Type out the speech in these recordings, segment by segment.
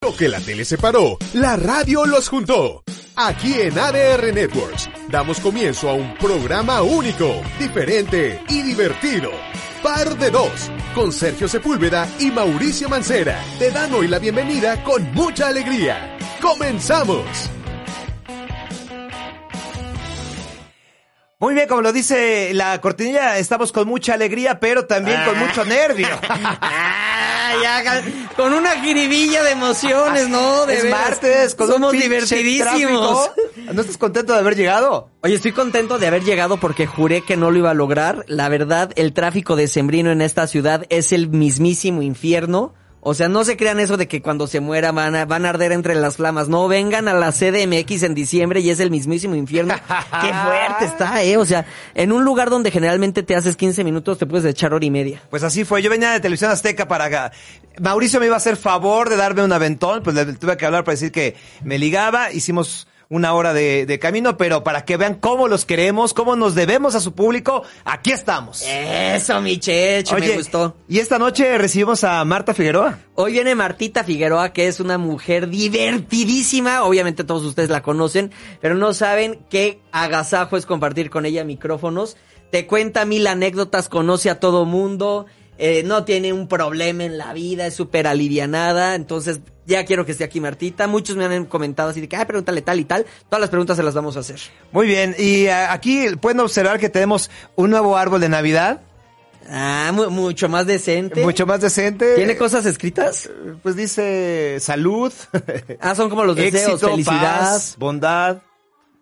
Lo que la tele separó, la radio los juntó. Aquí en ADR Networks damos comienzo a un programa único, diferente y divertido. Par de dos, con Sergio Sepúlveda y Mauricio Mancera. Te dan hoy la bienvenida con mucha alegría. ¡Comenzamos! Muy bien, como lo dice la cortinilla, estamos con mucha alegría, pero también con mucho nervio. Ah, ya, con una jiribilla de emociones, ¿no? De es veras. martes, con Somos un divertidísimos. tráfico. ¿No estás contento de haber llegado? Oye, estoy contento de haber llegado porque juré que no lo iba a lograr. La verdad, el tráfico decembrino en esta ciudad es el mismísimo infierno. O sea, no se crean eso de que cuando se muera van a, van a arder entre las flamas. No, vengan a la CDMX en diciembre y es el mismísimo infierno. Qué fuerte está, eh. O sea, en un lugar donde generalmente te haces 15 minutos, te puedes echar hora y media. Pues así fue. Yo venía de Televisión Azteca para acá. Mauricio me iba a hacer favor de darme un aventón, pues le tuve que hablar para decir que me ligaba. Hicimos una hora de, de camino, pero para que vean cómo los queremos, cómo nos debemos a su público, aquí estamos. Eso, mi checho, me gustó. Y esta noche recibimos a Marta Figueroa. Hoy viene Martita Figueroa, que es una mujer divertidísima. Obviamente todos ustedes la conocen, pero no saben qué agasajo es compartir con ella micrófonos. Te cuenta mil anécdotas, conoce a todo mundo, eh, no tiene un problema en la vida, es súper alivianada. Entonces, ya quiero que esté aquí Martita. Muchos me han comentado así de que, ay, pregúntale tal y tal. Todas las preguntas se las vamos a hacer. Muy bien, y eh, aquí pueden observar que tenemos un nuevo árbol de Navidad. Ah, mu- mucho más decente. Mucho más decente. ¿Tiene cosas escritas? Pues dice salud. Ah, son como los deseos, éxito, felicidad. paz, bondad.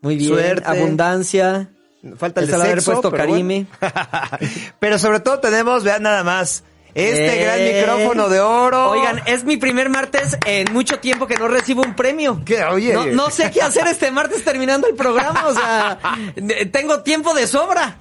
Muy bien. Suerte. Abundancia. Falta el de haber puesto pero Karime. bueno. pero sobre todo tenemos, vean nada más, este Eh. gran micrófono de oro. Oigan, es mi primer martes en mucho tiempo que no recibo un premio. ¿Qué? Oye. No, no sé qué hacer este martes terminando el programa, o sea, tengo tiempo de sobra.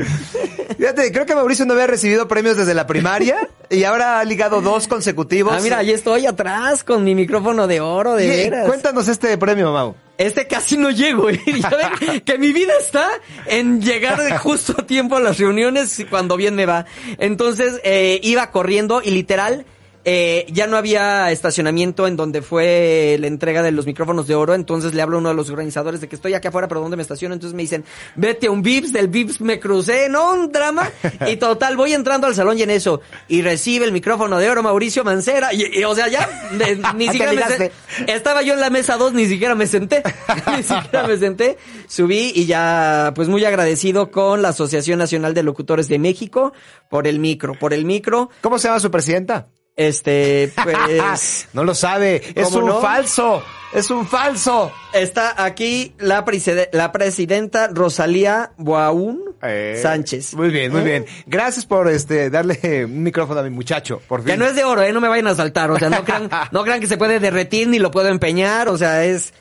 Fíjate, creo que Mauricio no había recibido premios desde la primaria y ahora ha ligado dos consecutivos. Ah, mira, ahí estoy atrás con mi micrófono de oro, de veras. Cuéntanos este premio, Mau. Este casi no llego, ¿eh? Ya ven que mi vida está en llegar justo a tiempo a las reuniones y cuando bien me va. Entonces, eh, iba corriendo y literal, eh, ya no había estacionamiento en donde fue la entrega de los micrófonos de oro, entonces le hablo a uno de los organizadores de que estoy aquí afuera, pero ¿dónde me estaciono? Entonces me dicen, vete a un Vips, del Vips me crucé, no, un drama. Y total, voy entrando al salón y en eso, y recibe el micrófono de oro Mauricio Mancera, y, y, o sea, ya, de- ni siquiera me ligaste. sen- estaba yo en la mesa 2, ni siquiera me senté. ni siquiera me senté. Subí y ya, pues muy agradecido con la Asociación Nacional de Locutores de México por el micro, por el micro. ¿Cómo se llama su presidenta? Este, pues, no lo sabe. Es ¿Cómo un no? falso. Es un falso. está aquí la, preside- la presidenta Rosalía Boaún Eh, Sánchez. Muy bien, muy ¿Eh? bien. Gracias por este darle un micrófono a mi muchacho, por fin. Que no es de oro, eh, no me vayan a saltar, o sea, no crean, no crean que se puede derretir ni lo puedo empeñar, o sea, es,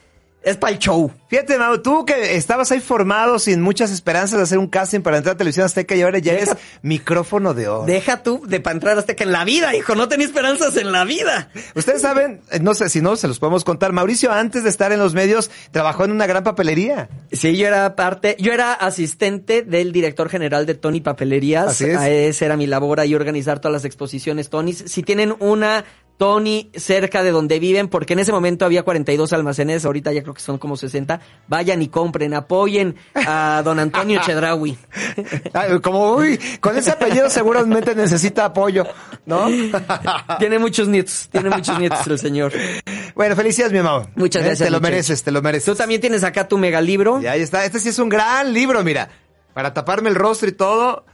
es para el show. Fíjate, Mau, tú que estabas ahí formado sin muchas esperanzas de hacer un casting para entrar a Televisión Azteca y ahora ya eres Deja- micrófono de oro. Deja tú de para entrar hasta que en la vida, hijo, no tenía esperanzas en la vida. Ustedes saben, eh, no sé si no, se los podemos contar. Mauricio, antes de estar en los medios, trabajó en una gran papelería. Sí, yo era parte, yo era asistente del director general de Tony Papelerías. Así es. A esa era mi labor ahí organizar todas las exposiciones Tonys. Si tienen una Tony cerca de donde viven, porque en ese momento había 42 almacenes, ahorita ya creo que son como 60, vayan y compren, apoyen a don Antonio Chedraui. Como, uy, con ese apellido seguramente necesita apoyo, ¿no? tiene muchos nietos, tiene muchos nietos el señor. Bueno, felicidades, mi Mau. Muchas Eh, gracias, Te lo mereces, te lo mereces. Tú también tienes acá tu megalibro. Y ahí está. Este sí es un gran libro, mira. Para taparme el rostro y todo.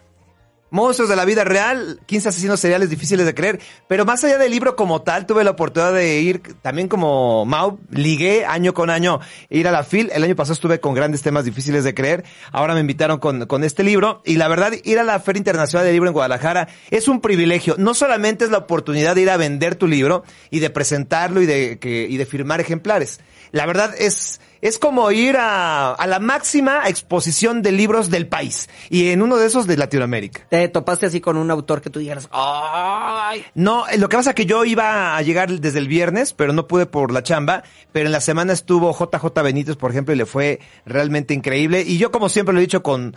Monstruos de la vida real, 15 asesinos seriales difíciles de creer. Pero más allá del libro como tal, tuve la oportunidad de ir también como Mau, ligué año con año ir a la FIL. El año pasado estuve con grandes temas difíciles de creer. Ahora me invitaron con, con este libro. Y la verdad, ir a la Feria Internacional del Libro en Guadalajara es un privilegio. No solamente es la oportunidad de ir a vender tu libro y de presentarlo y de, que, y de firmar ejemplares. La verdad es, es como ir a, a la máxima exposición de libros del país. Y en uno de esos de Latinoamérica. ¿Te topaste así con un autor que tú dijeras, ¡ay! No, lo que pasa es que yo iba a llegar desde el viernes, pero no pude por la chamba. Pero en la semana estuvo JJ Benítez, por ejemplo, y le fue realmente increíble. Y yo, como siempre lo he dicho, con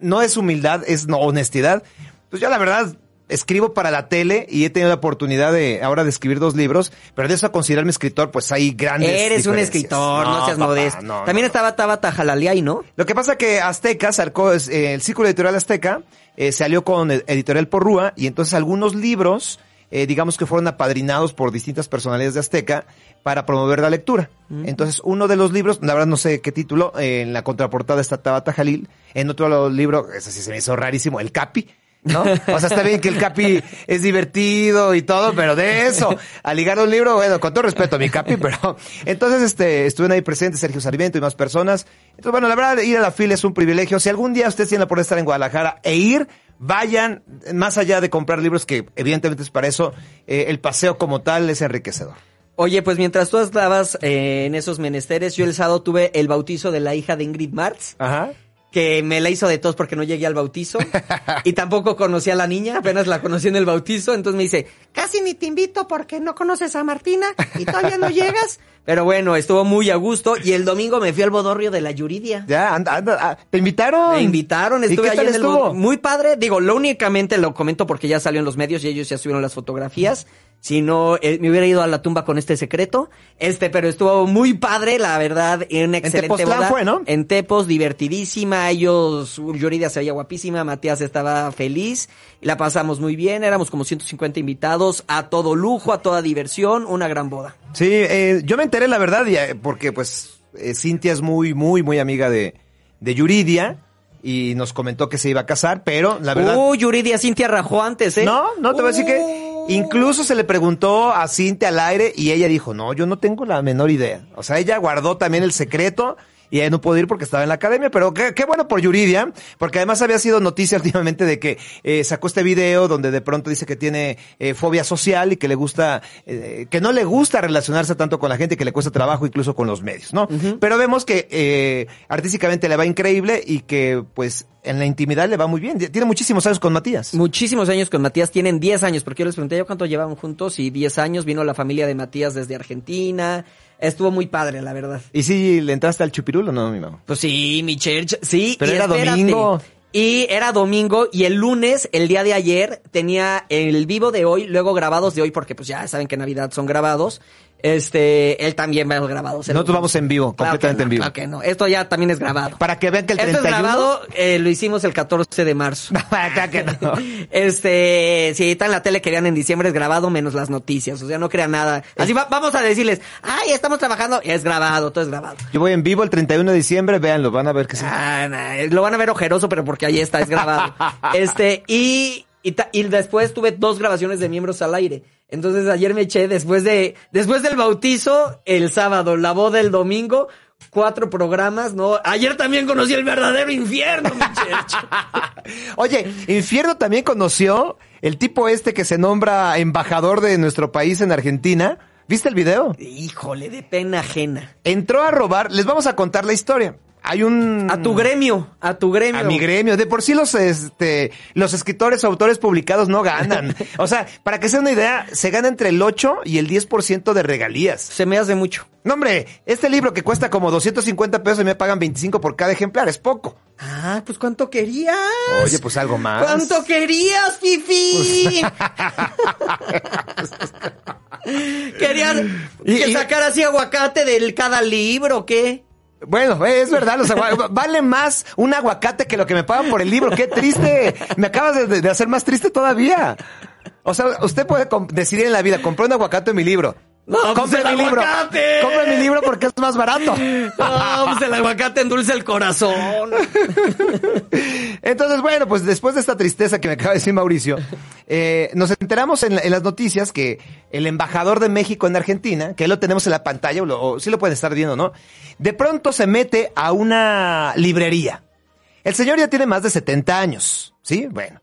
no es humildad, es no, honestidad. Pues yo la verdad escribo para la tele y he tenido la oportunidad de ahora de escribir dos libros, pero de eso a considerarme escritor, pues hay grandes Eres un escritor, no, seas papá, modesto. no, También no. estaba Tabata Jalaliay, ¿no? Lo que pasa que Azteca, sacó, eh, el Círculo Editorial Azteca, eh, salió con el Editorial Porrúa y entonces algunos libros, eh, digamos que fueron apadrinados por distintas personalidades de Azteca para promover la lectura. Entonces, uno de los libros, la verdad no sé qué título, eh, en la contraportada está Tabata Jalil, en otro libro, ese sí se me hizo rarísimo, El Capi, ¿no? O sea, está bien que el Capi es divertido y todo, pero de eso, a ligar un libro, bueno, con todo respeto a mi Capi, pero entonces este, estuvieron ahí presentes Sergio Sarmiento y más personas. Entonces, bueno, la verdad, ir a la fila es un privilegio. Si algún día ustedes tienen la oportunidad de estar en Guadalajara e ir, vayan, más allá de comprar libros, que evidentemente es para eso, eh, el paseo como tal es enriquecedor. Oye, pues mientras tú estabas eh, en esos menesteres, yo el sábado tuve el bautizo de la hija de Ingrid Marx, Ajá. Que me la hizo de tos porque no llegué al bautizo. y tampoco conocí a la niña, apenas la conocí en el bautizo. Entonces me dice, casi ni te invito porque no conoces a Martina y todavía no llegas. Pero bueno, estuvo muy a gusto. Y el domingo me fui al bodorrio de la Yuridia. Ya, anda, anda, ah, ¿te invitaron? Me invitaron, ¿Y estuve tal en el Muy padre, digo, lo únicamente lo comento porque ya salió en los medios y ellos ya subieron las fotografías. Si no, eh, me hubiera ido a la tumba con este secreto. Este, pero estuvo muy padre, la verdad, en una excelente Tepoztlán boda. fue, ¿no? En Tepos, divertidísima. Ellos, Yuridia se veía guapísima, Matías estaba feliz. La pasamos muy bien, éramos como 150 invitados, a todo lujo, a toda diversión, una gran boda. Sí, eh, yo me enteré la verdad, eh, porque pues eh, Cintia es muy, muy, muy amiga de, de Yuridia y nos comentó que se iba a casar, pero la verdad... Uy, Yuridia Cintia rajó antes, ¿eh? No, no, te voy a decir que incluso se le preguntó a Cintia al aire y ella dijo, no, yo no tengo la menor idea. O sea, ella guardó también el secreto y ella no pudo ir porque estaba en la academia, pero qué, qué bueno por Yuridia, porque además había sido noticia últimamente de que eh, sacó este video donde de pronto dice que tiene eh, fobia social y que le gusta, eh, que no le gusta relacionarse tanto con la gente, que le cuesta trabajo incluso con los medios, ¿no? Pero vemos que eh, artísticamente le va increíble y que pues en la intimidad le va muy bien. Tiene muchísimos años con Matías. Muchísimos años con Matías, tienen 10 años, porque yo les pregunté yo cuánto llevaban juntos y 10 años, vino la familia de Matías desde Argentina, estuvo muy padre, la verdad. ¿Y si le entraste al chupirulo no, mi mamá? Pues sí, mi church, sí. Pero y era espérate. domingo. Y era domingo y el lunes, el día de ayer, tenía el vivo de hoy, luego grabados de hoy, porque pues ya saben que Navidad son grabados. Este, él también va a los grabados. Nosotros vamos en vivo, Claro completamente no, en vivo. claro que no. Esto ya también es grabado. Para que vean que el Esto 31... es grabado, eh, lo hicimos el 14 de marzo. Acá que no. Este, si está en la tele que vean en diciembre es grabado menos las noticias, o sea, no crean nada. Así va- vamos a decirles, ay, estamos trabajando, es grabado, todo es grabado. Yo voy en vivo el 31 de diciembre, véanlo, van a ver que sí. Ah, nah, lo van a ver ojeroso, pero porque ahí está, es grabado. este, y, y, ta- y después tuve dos grabaciones de miembros al aire. Entonces ayer me eché después de, después del bautizo, el sábado, la boda el domingo, cuatro programas, ¿no? Ayer también conocí el verdadero infierno. Oye, Infierno también conoció el tipo este que se nombra embajador de nuestro país en Argentina. ¿Viste el video? Híjole, de pena ajena. Entró a robar, les vamos a contar la historia. Hay un... A tu gremio, a tu gremio. A mi gremio. De por sí los, este, los escritores o autores publicados no ganan. O sea, para que sea una idea, se gana entre el 8 y el 10% de regalías. Se me hace mucho. No, hombre, este libro que cuesta como 250 pesos y me pagan 25 por cada ejemplar, es poco. Ah, pues ¿cuánto querías? Oye, pues algo más. ¿Cuánto querías, Fifi? ¿Querías Y- que y- sacara así aguacate de cada libro qué? Bueno, es verdad, los vale más un aguacate que lo que me pagan por el libro. Qué triste. Me acabas de, de hacer más triste todavía. O sea, usted puede decidir en la vida, compré un aguacate en mi libro. No, pues compre el mi libro. aguacate. Compre mi libro porque es más barato. No, pues el aguacate endulce el corazón. Entonces, bueno, pues después de esta tristeza que me acaba de decir Mauricio, eh, nos enteramos en, en las noticias que el embajador de México en Argentina, que lo tenemos en la pantalla, o, lo- o sí lo pueden estar viendo, ¿no? De pronto se mete a una librería. El señor ya tiene más de 70 años, ¿sí? Bueno.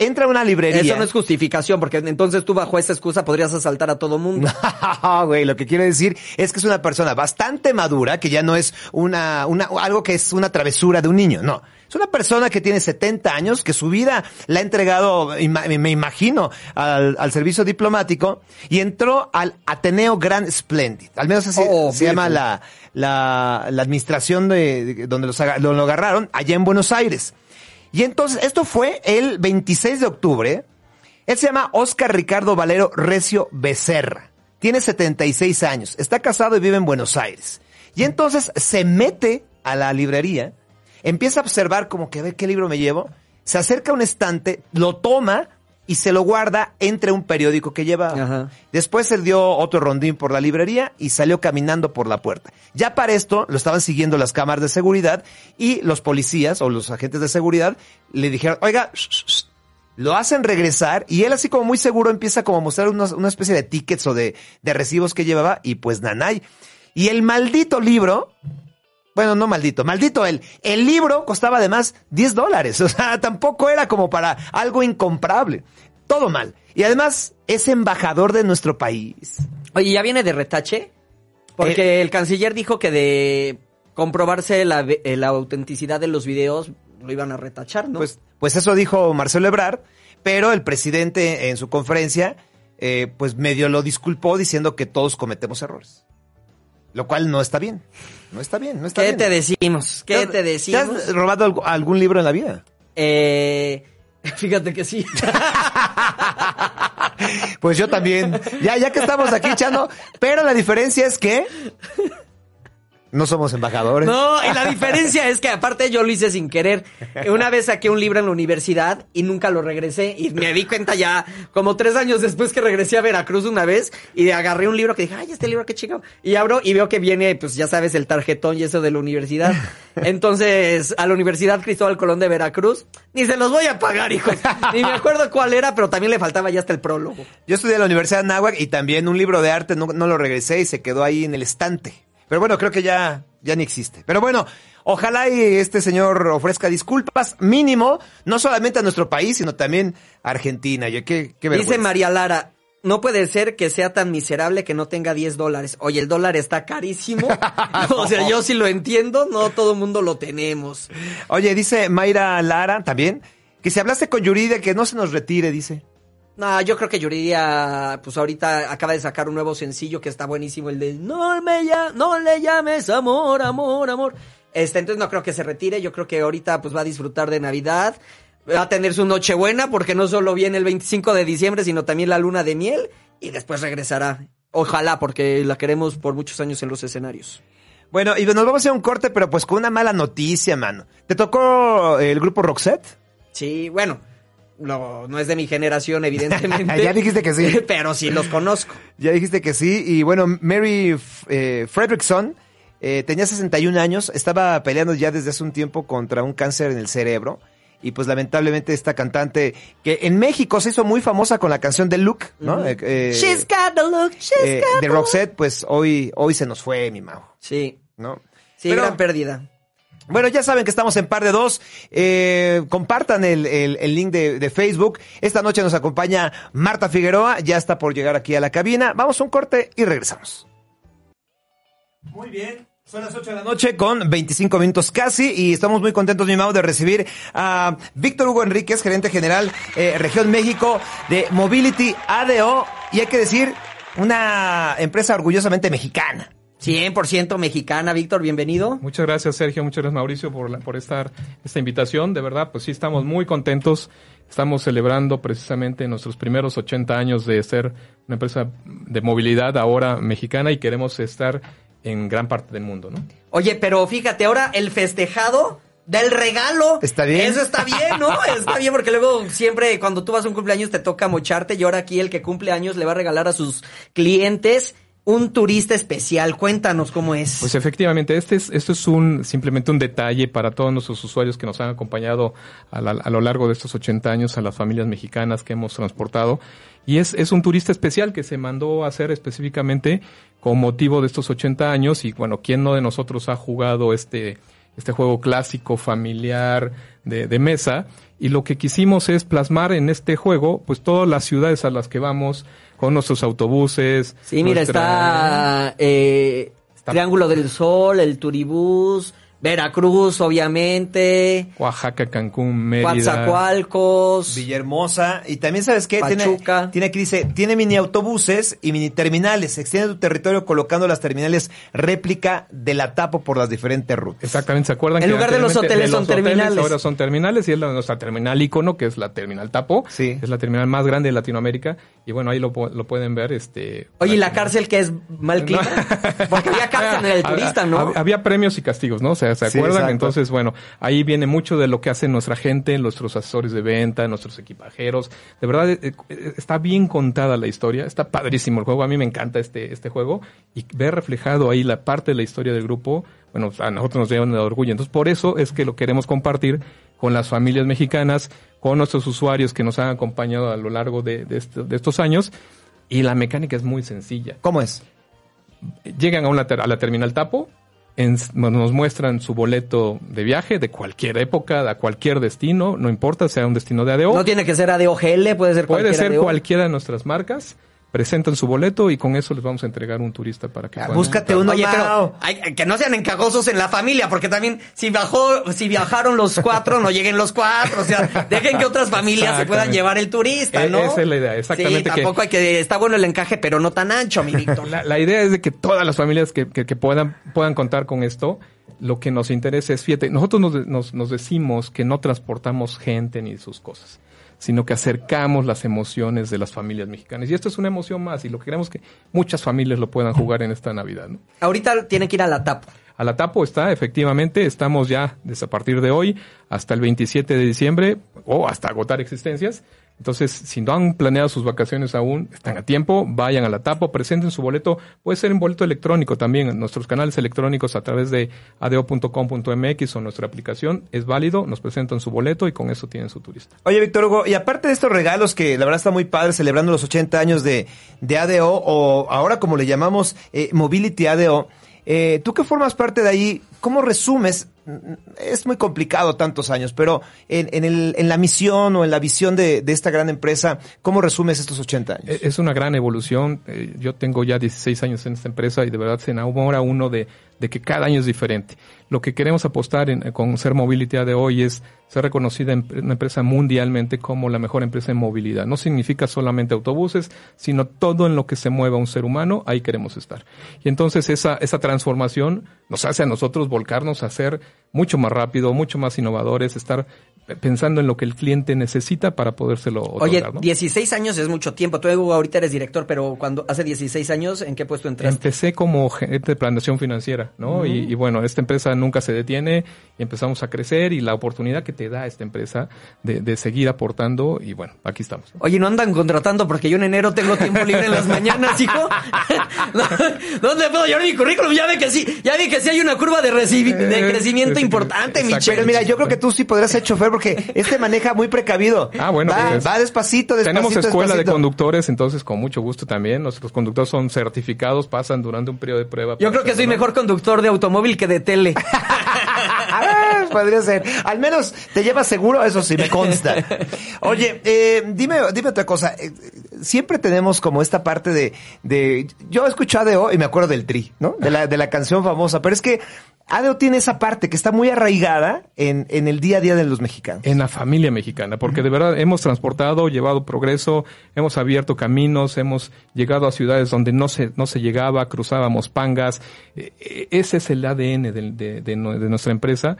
Entra a una librería. Eso no es justificación, porque entonces tú bajo esa excusa podrías asaltar a todo mundo. No, güey, lo que quiero decir es que es una persona bastante madura, que ya no es una, una, algo que es una travesura de un niño, no. Es una persona que tiene 70 años, que su vida la ha entregado, me imagino, al, al servicio diplomático y entró al Ateneo Grand Splendid. Al menos así Oh, se llama la, la, la administración de, de- donde los, lo agarraron, allá en Buenos Aires. Y entonces, esto fue el 26 de octubre. Él se llama Oscar Ricardo Valero Recio Becerra. Tiene 76 años. Está casado y vive en Buenos Aires. Y entonces se mete a la librería, empieza a observar como que a ver qué libro me llevo, se acerca a un estante, lo toma y se lo guarda entre un periódico que lleva. Ajá. Después él dio otro rondín por la librería y salió caminando por la puerta. Ya para esto lo estaban siguiendo las cámaras de seguridad y los policías o los agentes de seguridad le dijeron, oiga, shh, shh, shh". lo hacen regresar y él así como muy seguro empieza como a mostrar unos- una especie de tickets o de, de recibos que llevaba y pues nanay. Y el maldito libro, bueno, no maldito, maldito él. El libro costaba además 10 dólares. O sea, tampoco era como para algo incomparable. Todo mal. Y además es embajador de nuestro país. Oye, ¿ya viene de retache? Porque el canciller dijo que de comprobarse la, eh, la autenticidad de los videos lo iban a retachar, ¿no? Pues, pues eso dijo Marcelo Ebrard, pero el presidente en su conferencia, eh, pues medio lo disculpó diciendo que todos cometemos errores. Lo cual no está bien. No está bien, no está ¿Qué bien. te decimos? ¿Qué te decimos? has robado algún libro en la vida? Eh, fíjate que sí. Pues yo también. Ya, ya que estamos aquí echando, pero la diferencia es que no somos embajadores. No, y la diferencia es que aparte yo lo hice sin querer. Una vez saqué un libro en la universidad y nunca lo regresé y me di cuenta ya como tres años después que regresé a Veracruz una vez y agarré un libro que dije, ay, este libro qué chico. Y abro y veo que viene, pues ya sabes, el tarjetón y eso de la universidad. Entonces, a la Universidad Cristóbal Colón de Veracruz, ni se los voy a pagar, hijos. Ni me acuerdo cuál era, pero también le faltaba ya hasta el prólogo. Yo estudié en la Universidad de Náhuac y también un libro de arte no, no lo regresé y se quedó ahí en el estante. Pero bueno, creo que ya, ya ni existe. Pero bueno, ojalá y este señor ofrezca disculpas mínimo, no solamente a nuestro país, sino también a Argentina. Yo, qué. Dice María Lara, no puede ser que sea tan miserable que no tenga 10 dólares. Oye, el dólar está carísimo. o sea, yo sí lo entiendo, no todo el mundo lo tenemos. Oye, dice Mayra Lara también, que si hablaste con Yuridia que no se nos retire, dice. No, yo creo que Yuridia, pues ahorita acaba de sacar un nuevo sencillo que está buenísimo, el de No me no le llames amor, amor, amor. Este, entonces no creo que se retire, yo creo que ahorita pues va a disfrutar de Navidad, va a tener su Nochebuena, porque no solo viene el 25 de diciembre, sino también la luna de miel, y después regresará. Ojalá, porque la queremos por muchos años en los escenarios. Bueno, y nos vamos a hacer un corte, pero pues con una mala noticia, mano. ¿Te tocó el grupo Roxette? Sí, bueno, no, no es de mi generación, evidentemente. Ya dijiste que sí. Pero sí los conozco. Ya dijiste que sí. Y bueno, Mary eh, Fredrickson eh, tenía 61 años, estaba peleando ya desde hace un tiempo contra un cáncer en el cerebro. Y pues lamentablemente esta cantante, que en México se hizo muy famosa con la canción de Look, ¿no? Eh, eh, She's got the look, she's eh, got de Roxette, pues hoy, hoy se nos fue, mi Mau, Sí, ¿no? sí, Pero- gran pérdida. Bueno, ya saben que estamos en par de dos. Eh, compartan el, el- el link de, de Facebook. Esta noche nos acompaña Marta Figueroa. Ya está por llegar aquí a la cabina. Vamos a un corte y regresamos. Muy bien. Son las 8 de la noche con 25 minutos casi y estamos muy contentos, mi Mau, de recibir a Víctor Hugo Enríquez, gerente general eh, Región México de Mobility ADO y hay que decir, una empresa orgullosamente mexicana. 100% mexicana, Víctor, bienvenido. Muchas gracias, Sergio. Muchas gracias, Mauricio, por, la- por estar, esta invitación. De verdad, pues sí, estamos muy contentos. Estamos celebrando precisamente nuestros primeros 80 años de ser una empresa de movilidad ahora mexicana y queremos estar en gran parte del mundo, ¿no? Oye, pero fíjate, ahora el festejado del regalo. Está bien. Eso está bien, ¿no? Está bien porque luego siempre cuando tú vas a un cumpleaños te toca mocharte y ahora aquí el que cumple años le va a regalar a sus clientes un turista especial. Cuéntanos cómo es. Pues efectivamente, este es, esto es un, simplemente un detalle para todos nuestros usuarios que nos han acompañado a, la- a lo largo de estos 80 años, a las familias mexicanas que hemos transportado. Y es, es un turista especial que se mandó a hacer específicamente con motivo de estos 80 años. Y bueno, ¿quién no de nosotros ha jugado este, este juego clásico, familiar, de, de mesa? Y lo que quisimos es plasmar en este juego, pues todas las ciudades a las que vamos, con nuestros autobuses. sí, mira, nuestra- está, eh, Está- Triángulo del Sol, el Turibús, Veracruz, obviamente, Oaxaca, Cancún, Mérida. Coatzacoalcos. Villahermosa. Y también, ¿sabes qué? Tiene, Pachuca. tiene aquí, dice, tiene mini autobuses y mini terminales. Extiende tu territorio colocando las terminales réplica de la Tapo por las diferentes rutas. Exactamente, ¿se acuerdan? En que lugar de los hoteles son terminales. Ahora son terminales y es la, nuestra terminal icono, que es la terminal Tapo. Sí. Es la terminal más grande de Latinoamérica. Y bueno, ahí lo, lo pueden ver. este Oye, ¿y la cárcel que es mal clima? Porque había cárcel en el turista, ¿no? Había, había premios y castigos, ¿no? O sea, ¿se Sí, acuerdan? exacto. Entonces, bueno, ahí viene mucho de lo que hace nuestra gente, nuestros asesores de venta, nuestros equipajeros. De verdad, eh, eh, está bien contada la historia. Está padrísimo el juego. A mí me encanta este, este juego. Y ver reflejado ahí la parte de la historia del grupo, bueno, a nosotros nos llevan orgullo. Entonces, por eso es que lo queremos compartir con las familias mexicanas, con nuestros usuarios que nos han acompañado a lo largo de, de esto- de estos años. Y la mecánica es muy sencilla ¿Cómo es? llegan a, una ter- a la terminal Tapo, en- nos muestran su boleto de viaje de cualquier época, a cualquier destino, no importa, sea un destino de ADO, No tiene que ser ADOGL, puede ser puede cualquiera ser cualquiera de nuestras marcas, presentan su boleto y con eso les vamos a entregar un turista para que Ah, puedan búscate uno, Oye, Mao. pero hay- que no sean encajosos en la familia, porque también si bajó, si viajaron los cuatro, no lleguen los cuatro. O sea, dejen que otras familias se puedan llevar el turista, E- ¿no? esa es la idea, exactamente Sí, que- tampoco hay que, está bueno el encaje, pero no tan ancho, mi Víctor. La, la idea es de que todas las familias que, que- que puedan, puedan contar con esto, lo que nos interesa es, fíjate, nosotros nos, nos- nos decimos que no transportamos gente ni sus cosas, sino que acercamos las emociones de las familias mexicanas. Y esto es una emoción más, y lo que queremos es que muchas familias lo puedan jugar en esta Navidad. ¿no? Ahorita tiene que ir a la TAPO. A la Tapo está, efectivamente, estamos ya desde a partir de hoy hasta el 27 de diciembre o hasta agotar existencias. Entonces, si no han planeado sus vacaciones aún, están a tiempo, vayan a la Tapo, presenten su boleto, puede ser en boleto electrónico también, en nuestros canales electrónicos a través de adeo.com.mx o nuestra aplicación, es válido, nos presentan su boleto y con eso tienen su turista. Oye, Víctor Hugo, y aparte de estos regalos que la verdad está muy padre celebrando los 80 años de, de ADO, o ahora como le llamamos eh, Mobility ADO, eh, tú que formas parte de ahí, ¿cómo resumes? Es muy complicado tantos años, pero en, en, el, en la misión o en la visión de, de esta gran empresa, ¿cómo resumes estos 80 años? E- Es una gran evolución. Eh, Yo tengo ya 16 años en esta empresa y de verdad se enamora uno de, de que cada año es diferente. Lo que queremos apostar en- con Ser Mobility de hoy es ser reconocida en una empresa mundialmente como la mejor empresa en movilidad. No significa solamente autobuses, sino todo en lo que se mueva un ser humano, ahí queremos estar. Y entonces esa, esa transformación nos hace a nosotros volcarnos a ser mucho más rápido, mucho más innovadores, estar pensando en lo que el cliente necesita para podérselo otorgar. Oye, ¿no? 16 años es mucho tiempo. Tú ahorita eres director, pero cuando hace 16 años, ¿en qué puesto entraste? Empecé como gerente de planeación financiera, ¿no? y, y bueno, esta empresa nunca se detiene y empezamos a crecer y la oportunidad que te da esta empresa de, de seguir aportando y bueno, aquí estamos. Oye, no andan contratando porque yo en enero tengo tiempo libre en las mañanas, hijo. ¿Dónde puedo llevar mi currículum? Ya ve que sí, ya vi que sí hay una curva de, de Eh, crecimiento eh, importante. Michelle. Pero mira, yo creo que tú sí podrías ser chofer porque este maneja muy precavido. Ah, bueno, va, pues, va despacito, despacito. Tenemos escuela de conductores, entonces con mucho gusto también. Nuestros conductores son certificados, pasan durante un periodo de prueba. Yo creo que soy mejor conductor de automóvil que de tele. Ah, podría ser. Al menos te llevas seguro, eso sí, me consta. Oye, eh, dime, dime otra cosa. Eh, Siempre tenemos como esta parte de, de, yo he escuchado ADO y me acuerdo del tri, ¿no? De la, de la canción famosa, pero es que ADO tiene esa parte que está muy arraigada en, en el día a día de los mexicanos. en la familia mexicana, porque de verdad hemos transportado, llevado progreso, hemos abierto caminos, hemos llegado a ciudades donde no se, no se llegaba, cruzábamos pangas. Eh, eh, Ese es el ADN de, de nuestra empresa,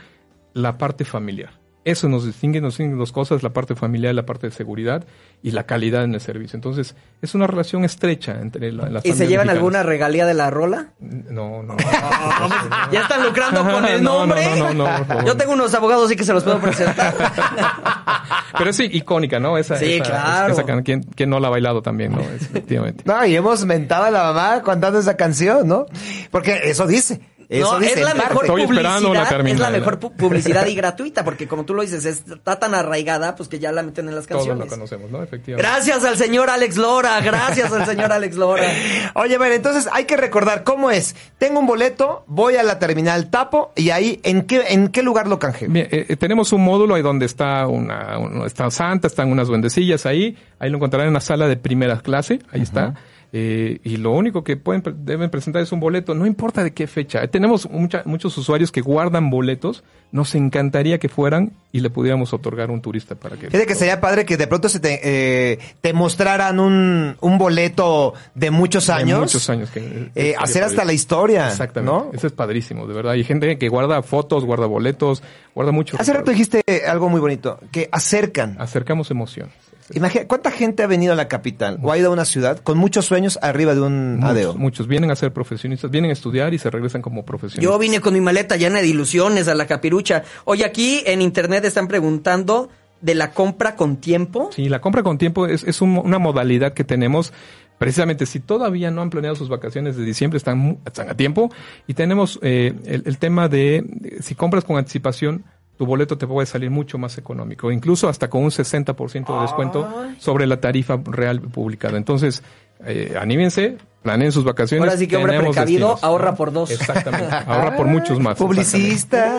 la parte familiar. Eso nos distingue, nos distinguen dos cosas, la parte familiar, la parte de seguridad y la calidad en el servicio. Entonces, es una relación estrecha entre la- las ¿Y se llevan mexicanas. alguna regalía de la rola? No, no. Ya están lucrando con el No, no, nombre. no, no, no. Yo tengo unos abogados sí que se los puedo presentar. Pero es icónica, ¿no? Esa, Sí, esa- claro. esa ¿quién, quién no la ha bailado también, no? Efectivamente. No, y hemos mentado a la mamá cantando esa canción, ¿no? Porque eso dice. Eso No, dice es la mejor Estoy esperando la publicidad, es la terminal. mejor pu- publicidad y gratuita, porque como tú lo dices, está tan arraigada, pues que ya la meten en las Todos lo canciones. conocemos, ¿no? Efectivamente. Gracias al señor Alex Lora, gracias al señor Alex Lora. Oye, bueno, entonces hay que recordar cómo es. Tengo un boleto, voy a la terminal Tapo y ahí, ¿en qué, en qué lugar lo canjeo? Bien, eh, eh, tenemos un módulo ahí donde está una, un- está Santa, están unas duendecillas ahí. Ahí lo encontrarán en una sala de primera clase. Ahí está. Eh, y lo único que pueden deben presentar es un boleto, no importa de qué fecha. Tenemos mucha- muchos usuarios que guardan boletos. Nos encantaría que fueran y le pudiéramos otorgar un turista para que. Fíjate que sería padre que de pronto se te, eh, te mostraran un, un boleto de muchos De años. muchos años que Eh, estaría hacer hasta la historia. Exactamente. ¿no? Eso es padrísimo, de verdad. Hay gente que guarda fotos, guarda boletos, guarda mucho. Hace rato dijiste algo muy bonito, que acercan. Acercamos emociones. Imagina, ¿cuánta gente ha venido a la capital o ha ido a una ciudad con muchos sueños arriba de un ADO? Muchos, muchos vienen a ser profesionistas, vienen a estudiar y se regresan como profesionistas. Yo vine con mi maleta llena de ilusiones a la capirucha. Oye, aquí en internet están preguntando de la compra con tiempo. Sí, la compra con tiempo es, es un- una modalidad que tenemos. Precisamente, si todavía no han planeado sus vacaciones de diciembre, están, están a tiempo. Y tenemos eh, el, el tema de, de si compras con anticipación, tu boleto te puede salir mucho más económico, incluso hasta con un 60% de descuento sobre la tarifa real publicada. Entonces, eh, anímense, planeen sus vacaciones. Ahora sí que hombre precavido, destinos, ahorra por dos. Exactamente, ahorra por muchos más. Publicista.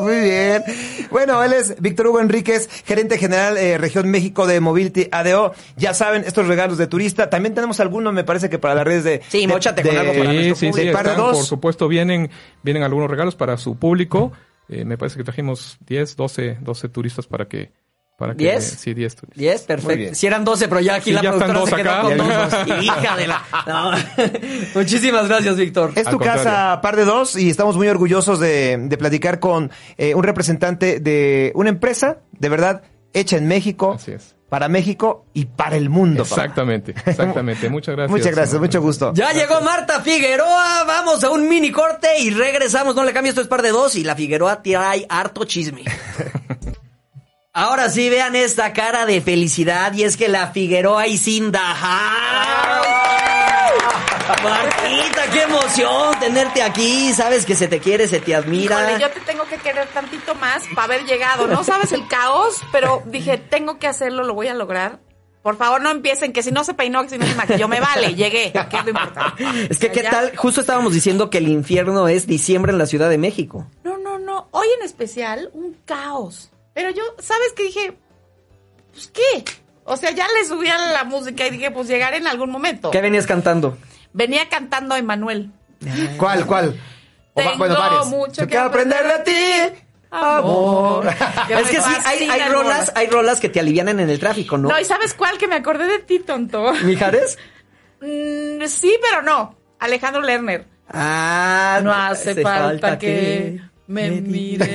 Muy bien. Bueno, él es Víctor Hugo Enríquez, gerente general eh, Región México de Mobility ADO. Ya saben, estos regalos de turista. También tenemos algunos, me parece que para las redes de... Sí, de- con algo para Sí, nuestro sí, sí, público. De par de están, dos. por supuesto vienen, vienen algunos regalos para su público. Eh, me parece que trajimos 10, 12, 12 turistas para que... Para que ¿Diez? Sí, 10 turistas. 10, Muy perfecto. Si eran 12, pero ya aquí Sí, la ya están productora se quedó acá. con dos. Hija de la... No. Muchísimas gracias, Víctor. Es tu casa, par de dos, y estamos muy orgullosos de, de platicar con eh, un representante de una empresa, de verdad, hecha en México, Así es. para México y para el mundo. papá. Exactamente, exactamente. Muchas gracias. Muchas gracias, mucho gusto. Ya llegó Marta Figueroa, vamos a un mini corte y regresamos. No le cambie, esto es par de dos y la Figueroa trae harto chisme. Ahora sí, vean esta cara de felicidad y es que la Figueroa y sin Martita, qué emoción tenerte aquí. Sabes que se te quiere, se te admira. Híjole, yo te tengo que querer tantito más para haber llegado. No sabes el caos, pero dije, tengo que hacerlo, lo voy a lograr. Por favor, no empiecen, que si no se peinó, que si no se maquilló, me vale, llegué, que es lo importante. Es que, ¿qué Ya. tal? Justo estábamos diciendo que el infierno es diciembre en la Ciudad de México. No, no, no. Hoy en especial, un caos. Pero yo, ¿sabes qué dije? Pues, ¿qué? O sea, ya le subí a la música y dije, pues llegaré en algún momento. ¿Qué venías cantando? Venía cantando a Emanuel. ¿Cuál, cuál? O Tengo bueno, varios. mucho que aprender de ti, amor. es que sí, hay, hay rolas, hay rolas que te alivianan en el tráfico, ¿no? No, ¿y sabes cuál? Que me acordé de ti, tonto. ¿Mijares? Mm, sí, pero no. Alejandro Lerner. Ah, No hace falta, que, me mires.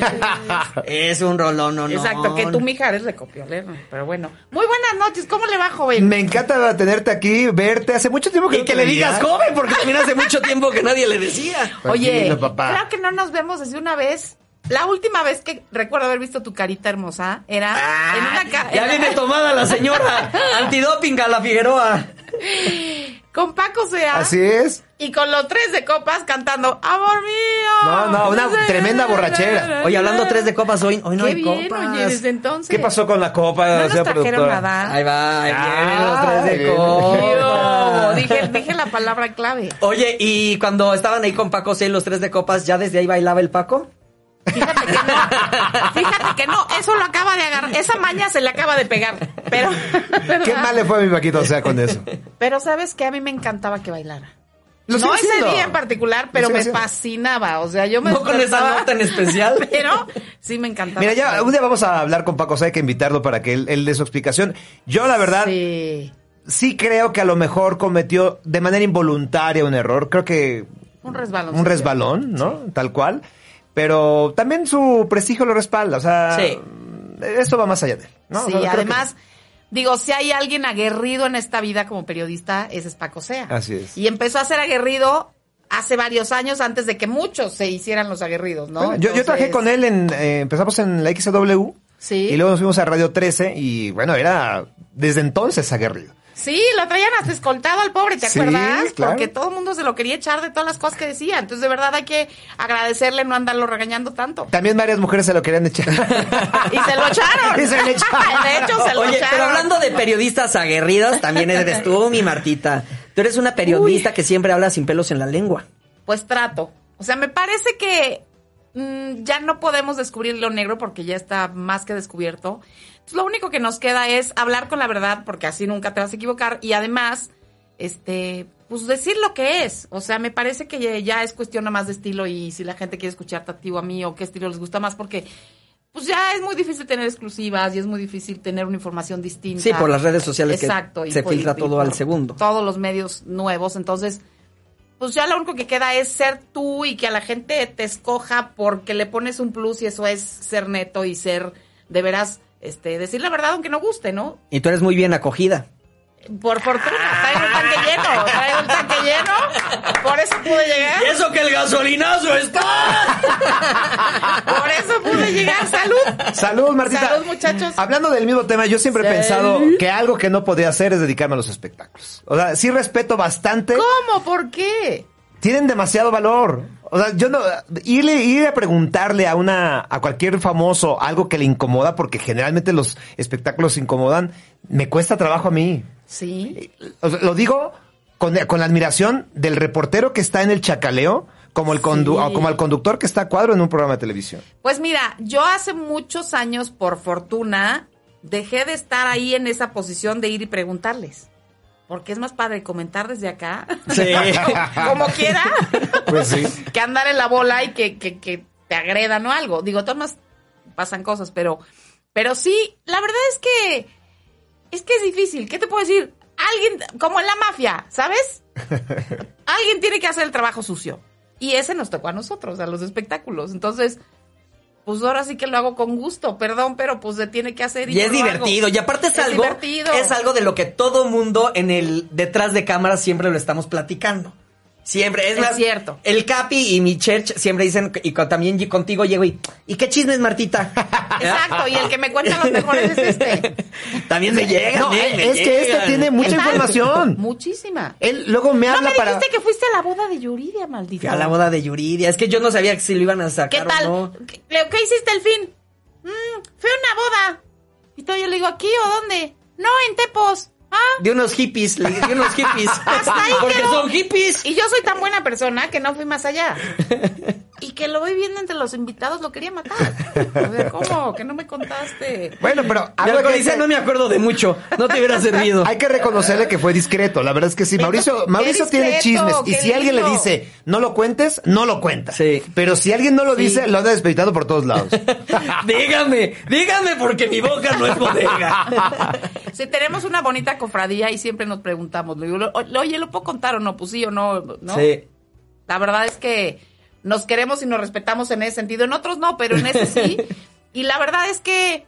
Es un rolón, no, no. Exacto, que tú, Mijares, le copió. Pero bueno. Muy buenas noches. ¿Cómo le va, joven? Me encanta tenerte aquí, verte. Hace mucho tiempo que Y no que le digas joven, porque también hace mucho tiempo que nadie le decía. Oye, Tranquilo, papá. creo que no nos vemos desde una vez. La última vez que recuerdo haber visto tu carita hermosa era en una ca- Ya en- viene tomada la señora. Antidoping a la Figueroa. Con Paco Sea Así es. y con los tres de copas cantando Amor mío. No, no, una tremenda borrachera. Oye, hablando tres de copas, hoy, hoy no Qué hay bien, copas. oye, desde entonces. ¿Qué pasó con la copa, No nos trajeron productora? nada. Ahí va, ahí vienen Ah, los tres de copas. Dije, dije la palabra clave. Oye, y cuando estaban ahí con Paco C, los tres de copas, ¿ya desde ahí bailaba el Paco? Fíjate que no. Fíjate que no. Eso lo acaba de agarrar. Esa maña se le acaba de pegar. Pero, ¿Qué mal le fue a mi Paquito, o sea, con eso? pero sabes que a mí me encantaba que bailara. Lo no ese haciendo. día en particular, pero me haciendo. fascinaba. O sea, yo me No con esa nota en especial. Pero sí me encantaba. Mira, ya un día vamos a hablar con Paco, o sea, hay que invitarlo para que él, él dé su explicación. Yo, la verdad, sí. Sí. creo que a lo mejor cometió de manera involuntaria un error. Creo que Un resbalón. un resbalón, ¿no? Tal cual. Pero también su prestigio lo respalda, o sea... Sí. eso va más allá de él. ¿no? sí, O sea, creo que- además, digo, si hay alguien aguerrido en esta vida como periodista, ese es Paco Sea. Así es. Y empezó a ser aguerrido hace varios años antes de que muchos se hicieran los aguerridos, ¿no? Bueno, yo, yo trabajé con él en, eh, empezamos en la XW. Sí. Y luego nos fuimos a Radio 13 y bueno, era desde entonces aguerrido. Sí, lo traían hasta escoltado al pobre, ¿te Sí, acuerdas? claro. Porque todo el mundo se lo quería echar de todas las cosas que decía. Entonces, de verdad, hay que agradecerle no andarlo regañando tanto. También varias mujeres se lo querían echar. Y se lo echaron. Y se lo echaron. De hecho, se lo Oye, echaron. pero hablando de periodistas aguerridos, también eres tú, mi Martita. Tú eres una periodista que siempre habla sin pelos en la lengua. Pues trato. O sea, me parece que mm, ya no podemos descubrir lo negro porque ya está más que descubierto. Entonces, lo único que nos queda es hablar con la verdad porque así nunca te vas a equivocar y además, este, pues decir lo que es. O sea, me parece que ya, es cuestión nada más de estilo y si la gente quiere escucharte a ti o a mí o qué estilo les gusta más porque pues ya es muy difícil tener exclusivas y es muy difícil tener una información distinta. Sí, por las redes sociales que Exacto, y se por- filtra todo al segundo. Todos los medios nuevos, entonces pues ya lo único que queda es ser tú y que a la gente te escoja porque le pones un plus y eso es ser neto y ser de veras este decir la verdad aunque no guste, ¿no? Y tú eres muy bien acogida. Por fortuna, traigo el tanque lleno, traigo el tanque lleno, por eso pude llegar, eso que el gasolinazo está! por eso pude llegar, salud. Salud, Martita. Salud, muchachos. Hablando del mismo tema, yo siempre he pensado que algo que no podía hacer es dedicarme a los espectáculos. O sea, sí respeto bastante. ¿Cómo? ¿Por qué? Tienen demasiado valor. O sea, yo no irle ir a preguntarle a una a cualquier famoso algo que le incomoda porque generalmente los espectáculos incomodan, me cuesta trabajo a mí. Sí. O sea, lo digo con, con la admiración del reportero que está en el chacaleo, como el condu- Sí. como el conductor que está a cuadro en un programa de televisión. Pues mira, yo hace muchos años, por fortuna, dejé de estar ahí en esa posición de ir y preguntarles. Porque es más padre comentar desde acá, Sí. como quiera, Pues sí. que andar en la bola y que, que, que te agredan o algo. Digo, todas más pasan cosas, pero, pero sí, la verdad es que, es que es difícil. ¿Qué te puedo decir? Alguien, como en la mafia, ¿sabes? Alguien tiene que hacer el trabajo sucio. Y ese nos tocó a nosotros, a los espectáculos. Entonces, pues ahora sí que lo hago con gusto, perdón, pero pues se tiene que hacer. Y, Y es hago. divertido. Y aparte es, Es algo. divertido. Es algo de lo que todo mundo en el detrás de cámara siempre lo estamos platicando. Siempre, es, Es más, cierto. El Capi y mi church siempre dicen, y con- también y contigo llego y, ¿y qué chismes, Martita? Exacto, y el que me cuenta los mejores es este. también me llegan, No, eh, me es que este llegan. tiene mucha información. Muchísima. Él luego me No habla me para. dijiste que fuiste a la boda de Yuridia, maldito. Fui a la boda de Yuridia. Es que yo no sabía si lo iban a sacar ¿Qué tal? o no. ¿Qué, ¿qué hiciste el fin? Mm, fui a una boda. Y todo yo le digo, ¿aquí o dónde? No, en Tepos. De unos hippies, de unos hippies. Hasta ahí Porque quedó. son hippies. Y yo soy tan buena persona que no fui más allá. Y que lo voy viendo entre los invitados, lo quería matar. O sea, ¿cómo? Que no me contaste. Bueno, pero algo que dice, no me acuerdo de mucho. No te hubiera servido. hay que reconocerle que fue discreto. La verdad es que sí. Pero, Mauricio, Mauricio tiene chismes. Y si alguien le dice, no lo cuentes, no lo cuenta. Sí. Pero si alguien no lo dice, lo anda despeditando por todos lados. dígame, dígame porque mi boca no es bodega. Si tenemos una bonita cofradía y siempre nos preguntamos, le digo, "O- oye, ¿lo puedo contar o no? Pues sí o no, ¿no? Sí. La verdad es que nos queremos y nos respetamos en ese sentido. En otros no, pero en ese sí. Y la verdad es que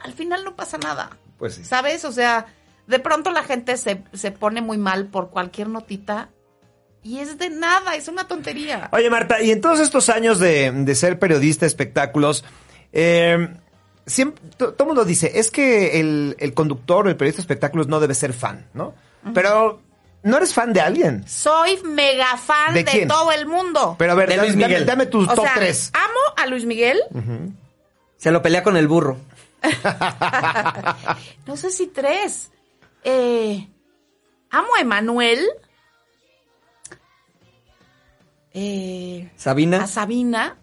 al final no pasa nada. Pues sí. ¿Sabes? O sea, de pronto la gente se, se pone muy mal por cualquier notita y es de nada, es una tontería. Oye, Marta, y en todos estos años de, de ser periodista de espectáculos, eh, siempre, to- todo el mundo dice, es que el, el conductor o el periodista de espectáculos no debe ser fan, ¿no? Pero no eres fan de alguien. Soy mega fan ¿De todo el mundo. Pero a ver, De dame, Luis dame- Miguel. dame tus o top sea, tres. amo a Luis Miguel. Se lo pelea con el burro. No sé si tres. Eh, amo a Emanuel. Eh, Sabina. a Sabina.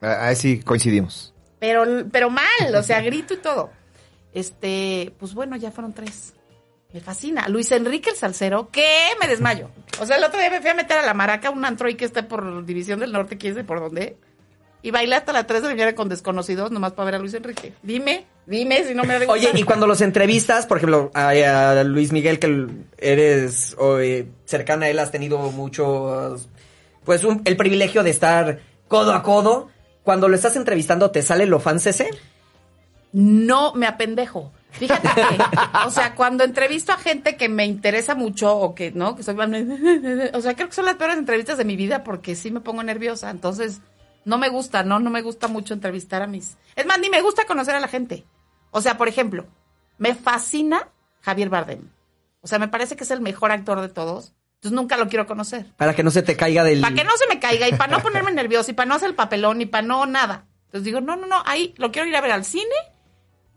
Ah, Ahí sí coincidimos. Pero, pero mal, o sea, grito y todo. Este, pues bueno, ya fueron tres. Me fascina. Luis Enrique el Salcero, que me desmayo. O sea, el otro día me fui a meter a la maraca, un antro ahí que está por División del Norte, quién sabe por dónde. Y bailé hasta las 3 de la mañana con desconocidos, nomás para ver a Luis Enrique. Dime, dime si no me Oye, y cuando los entrevistas, por ejemplo, a, a Luis Miguel, que eres o, eh, cercana a él, has tenido mucho, pues, un- el privilegio de estar codo a codo. Cuando lo estás entrevistando, ¿te sale lo fan ese? no me apendejo. Fíjate que, o sea, cuando entrevisto a gente que me interesa mucho o que, ¿no? Que soy, o sea, creo que son las peores entrevistas de mi vida porque sí me pongo nerviosa. Entonces, no me gusta, ¿no? No me gusta mucho entrevistar a mis... Es más, ni me gusta conocer a la gente. O sea, por ejemplo, me fascina Javier Bardem. O sea, me parece que es el mejor actor de todos. Entonces nunca lo quiero conocer. Para que no se te caiga del... Para que no se me caiga y para no ponerme nerviosa y para no hacer el papelón y para no nada. Entonces digo, no, no, no, ahí lo quiero ir a ver al cine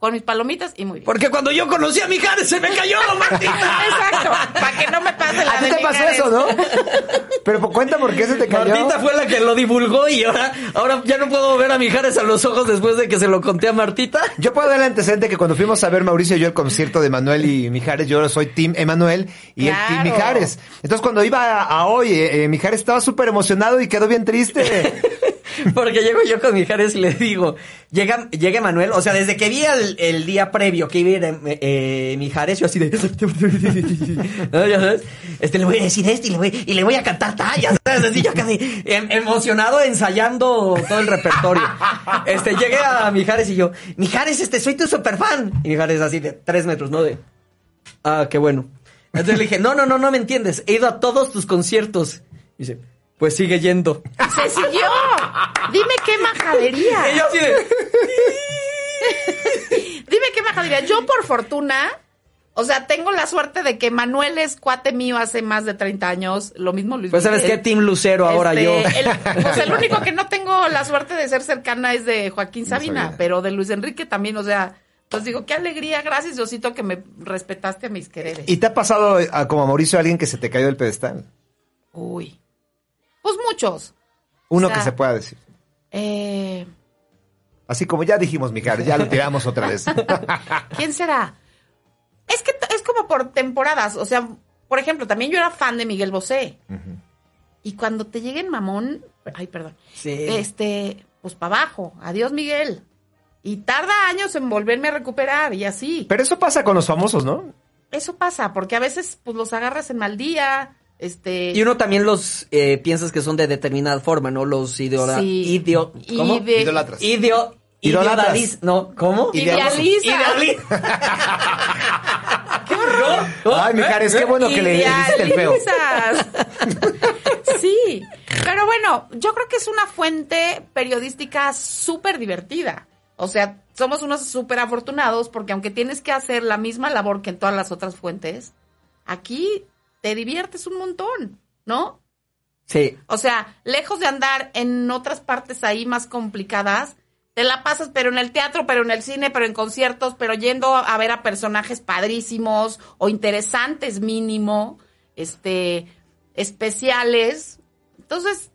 con mis palomitas y muy bien. Porque cuando yo conocí a Mijares se me cayó, Martita. Exacto, para que no me pase la ¿A ti de te pasó eso, no? Pero pues, cuenta por qué se te cayó. Martita fue la que lo divulgó y ahora, ahora ya no puedo ver a Mijares a los ojos después de que se lo conté a Martita. Yo puedo dar el antecedente que cuando fuimos a ver Mauricio y yo el concierto de Manuel y Mijares, yo soy Team Emanuel y el Team Claro. Mijares. Entonces cuando iba a, a hoy, eh, eh, Mijares estaba súper emocionado y quedó bien triste. Porque llego yo con Mijares y le digo, llega, llega Manuel, o sea, desde que vi el, día previo que iba a ir eh, eh, Mijares, yo así de... Ya sabes, este, le voy a decir esto y le voy, y le voy a cantar tallas, ¿sabes? Así yo casi em- emocionado ensayando todo el repertorio. Este, llegué a Mijares y yo, Mijares, este, soy tu super fan. Y Mijares así de tres metros, ¿no? De, ah, qué bueno. Entonces le dije, no, no, no, no me entiendes, he ido a todos tus conciertos. Y dice, pues sigue yendo. Se siguió. Dime qué majadería. Y yo así de... Dime qué majadería. Yo, por fortuna, o sea, tengo la suerte de que Manuel es cuate mío hace más de 30 años. Lo mismo Luis Pues sabes Miguel. qué, Team Lucero ahora Este, yo. El, pues el único que no tengo la suerte de ser cercana es de Joaquín Sabina, pero de Luis Enrique también, o sea, pues digo, qué alegría, gracias Diosito que me respetaste a mis quereres. ¿Y te ha pasado a- como a Mauricio alguien que se te cayó del pedestal? Uy. Pues muchos. Uno O sea, que se pueda decir. Eh, Así como ya dijimos, Mijares, ya lo tiramos otra vez. ¿Quién será? Es que es como por temporadas. O sea, por ejemplo, también yo era fan de Miguel Bosé. Y cuando te lleguen mamón, ay, perdón. Sí. Este, pues para abajo. Adiós, Miguel. Y tarda años en volverme a recuperar y así. Pero eso pasa con los famosos, ¿no? Eso pasa, porque a veces pues los agarras en mal día. Este. Y uno también los eh, piensas que son de determinada forma, ¿no? Los idiola... Sí. Idio... ¿Cómo? Ide- Idolatras. Idio... Idolatras. No, ¿cómo? Idealiza. Idealiza. ¡Qué horror! Ay, Mijares, qué bueno que le hiciste el feo. Idealizas. sí, pero bueno, yo creo que es una fuente periodística súper divertida. O sea, somos unos súper afortunados porque aunque tienes que hacer la misma labor que en todas las otras fuentes, aquí te diviertes un montón, ¿no? Sí. O sea, lejos de andar en otras partes ahí más complicadas, te la pasas, pero en el teatro, pero en el cine, pero en conciertos, pero yendo a ver a personajes padrísimos o interesantes mínimo, este, especiales. Entonces,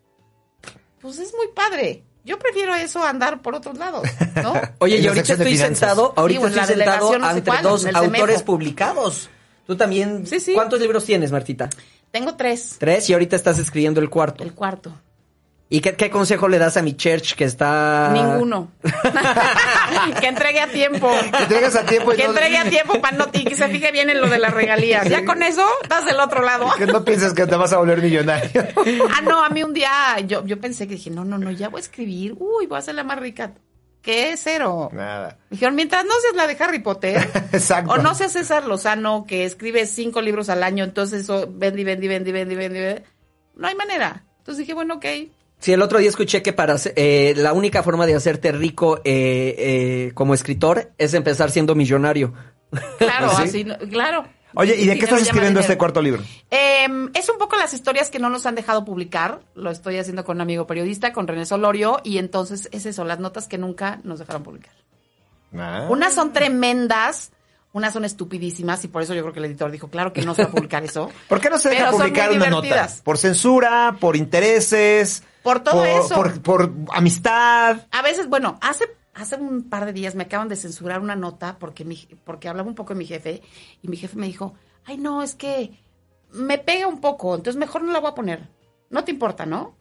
pues es muy padre. Yo prefiero eso a andar por otros lados, ¿no? Oye, y ahorita estoy finanzas. sentado, ahorita Sí, estoy sentado no sé entre cuál, dos autores publicados. Tú también. Sí, sí. ¿Cuántos libros tienes, Martita? Tengo tres, Tres y ahorita estás escribiendo el cuarto. el cuarto. ¿Y qué, qué consejo le das a mi church que está... Ninguno. que entregue a tiempo. Que entregues a tiempo y Que no- entregue a tiempo para no y que se fije bien en lo de las regalías. Ya con eso, estás del otro lado. Que no pienses que te vas a volver millonario. Ah, no, a mí un día yo, yo pensé que dije, no, no, no, ya voy a escribir. Uy, voy a ser la más rica. ¿Qué? Cero. Nada. Dijeron, mientras no seas la de Harry Potter. Exacto. O no seas César Lozano, que escribe cinco libros al año, entonces eso, vendi, vendi, vendi, vendi, vendi, vendi. No hay manera. Entonces dije, bueno, ok. Sí, el otro día escuché que para eh, la única forma de hacerte rico eh, eh, como escritor es empezar siendo millonario. Claro, ¿Sí? así, no- claro. Oye, ¿y de qué estás escribiendo este cuarto libro? Eh, es un poco las historias que no nos han dejado publicar. Lo estoy haciendo con un amigo periodista, con René Solorio, y entonces es eso, las notas que nunca nos dejaron publicar. Ah. Unas son tremendas, unas son estupidísimas, y por eso yo creo que el editor dijo, claro que no se va a publicar eso. ¿Por qué no se deja publicar una nota? ¿Por censura? ¿Por intereses? Por todo eso. Por, por amistad. A veces, bueno, hace, hace un par de días me acaban de censurar una nota porque, mi, porque hablaba un poco de mi jefe, y mi jefe me dijo, ay, no, es que me pega un poco, entonces mejor no la voy a poner. No te importa, ¿no?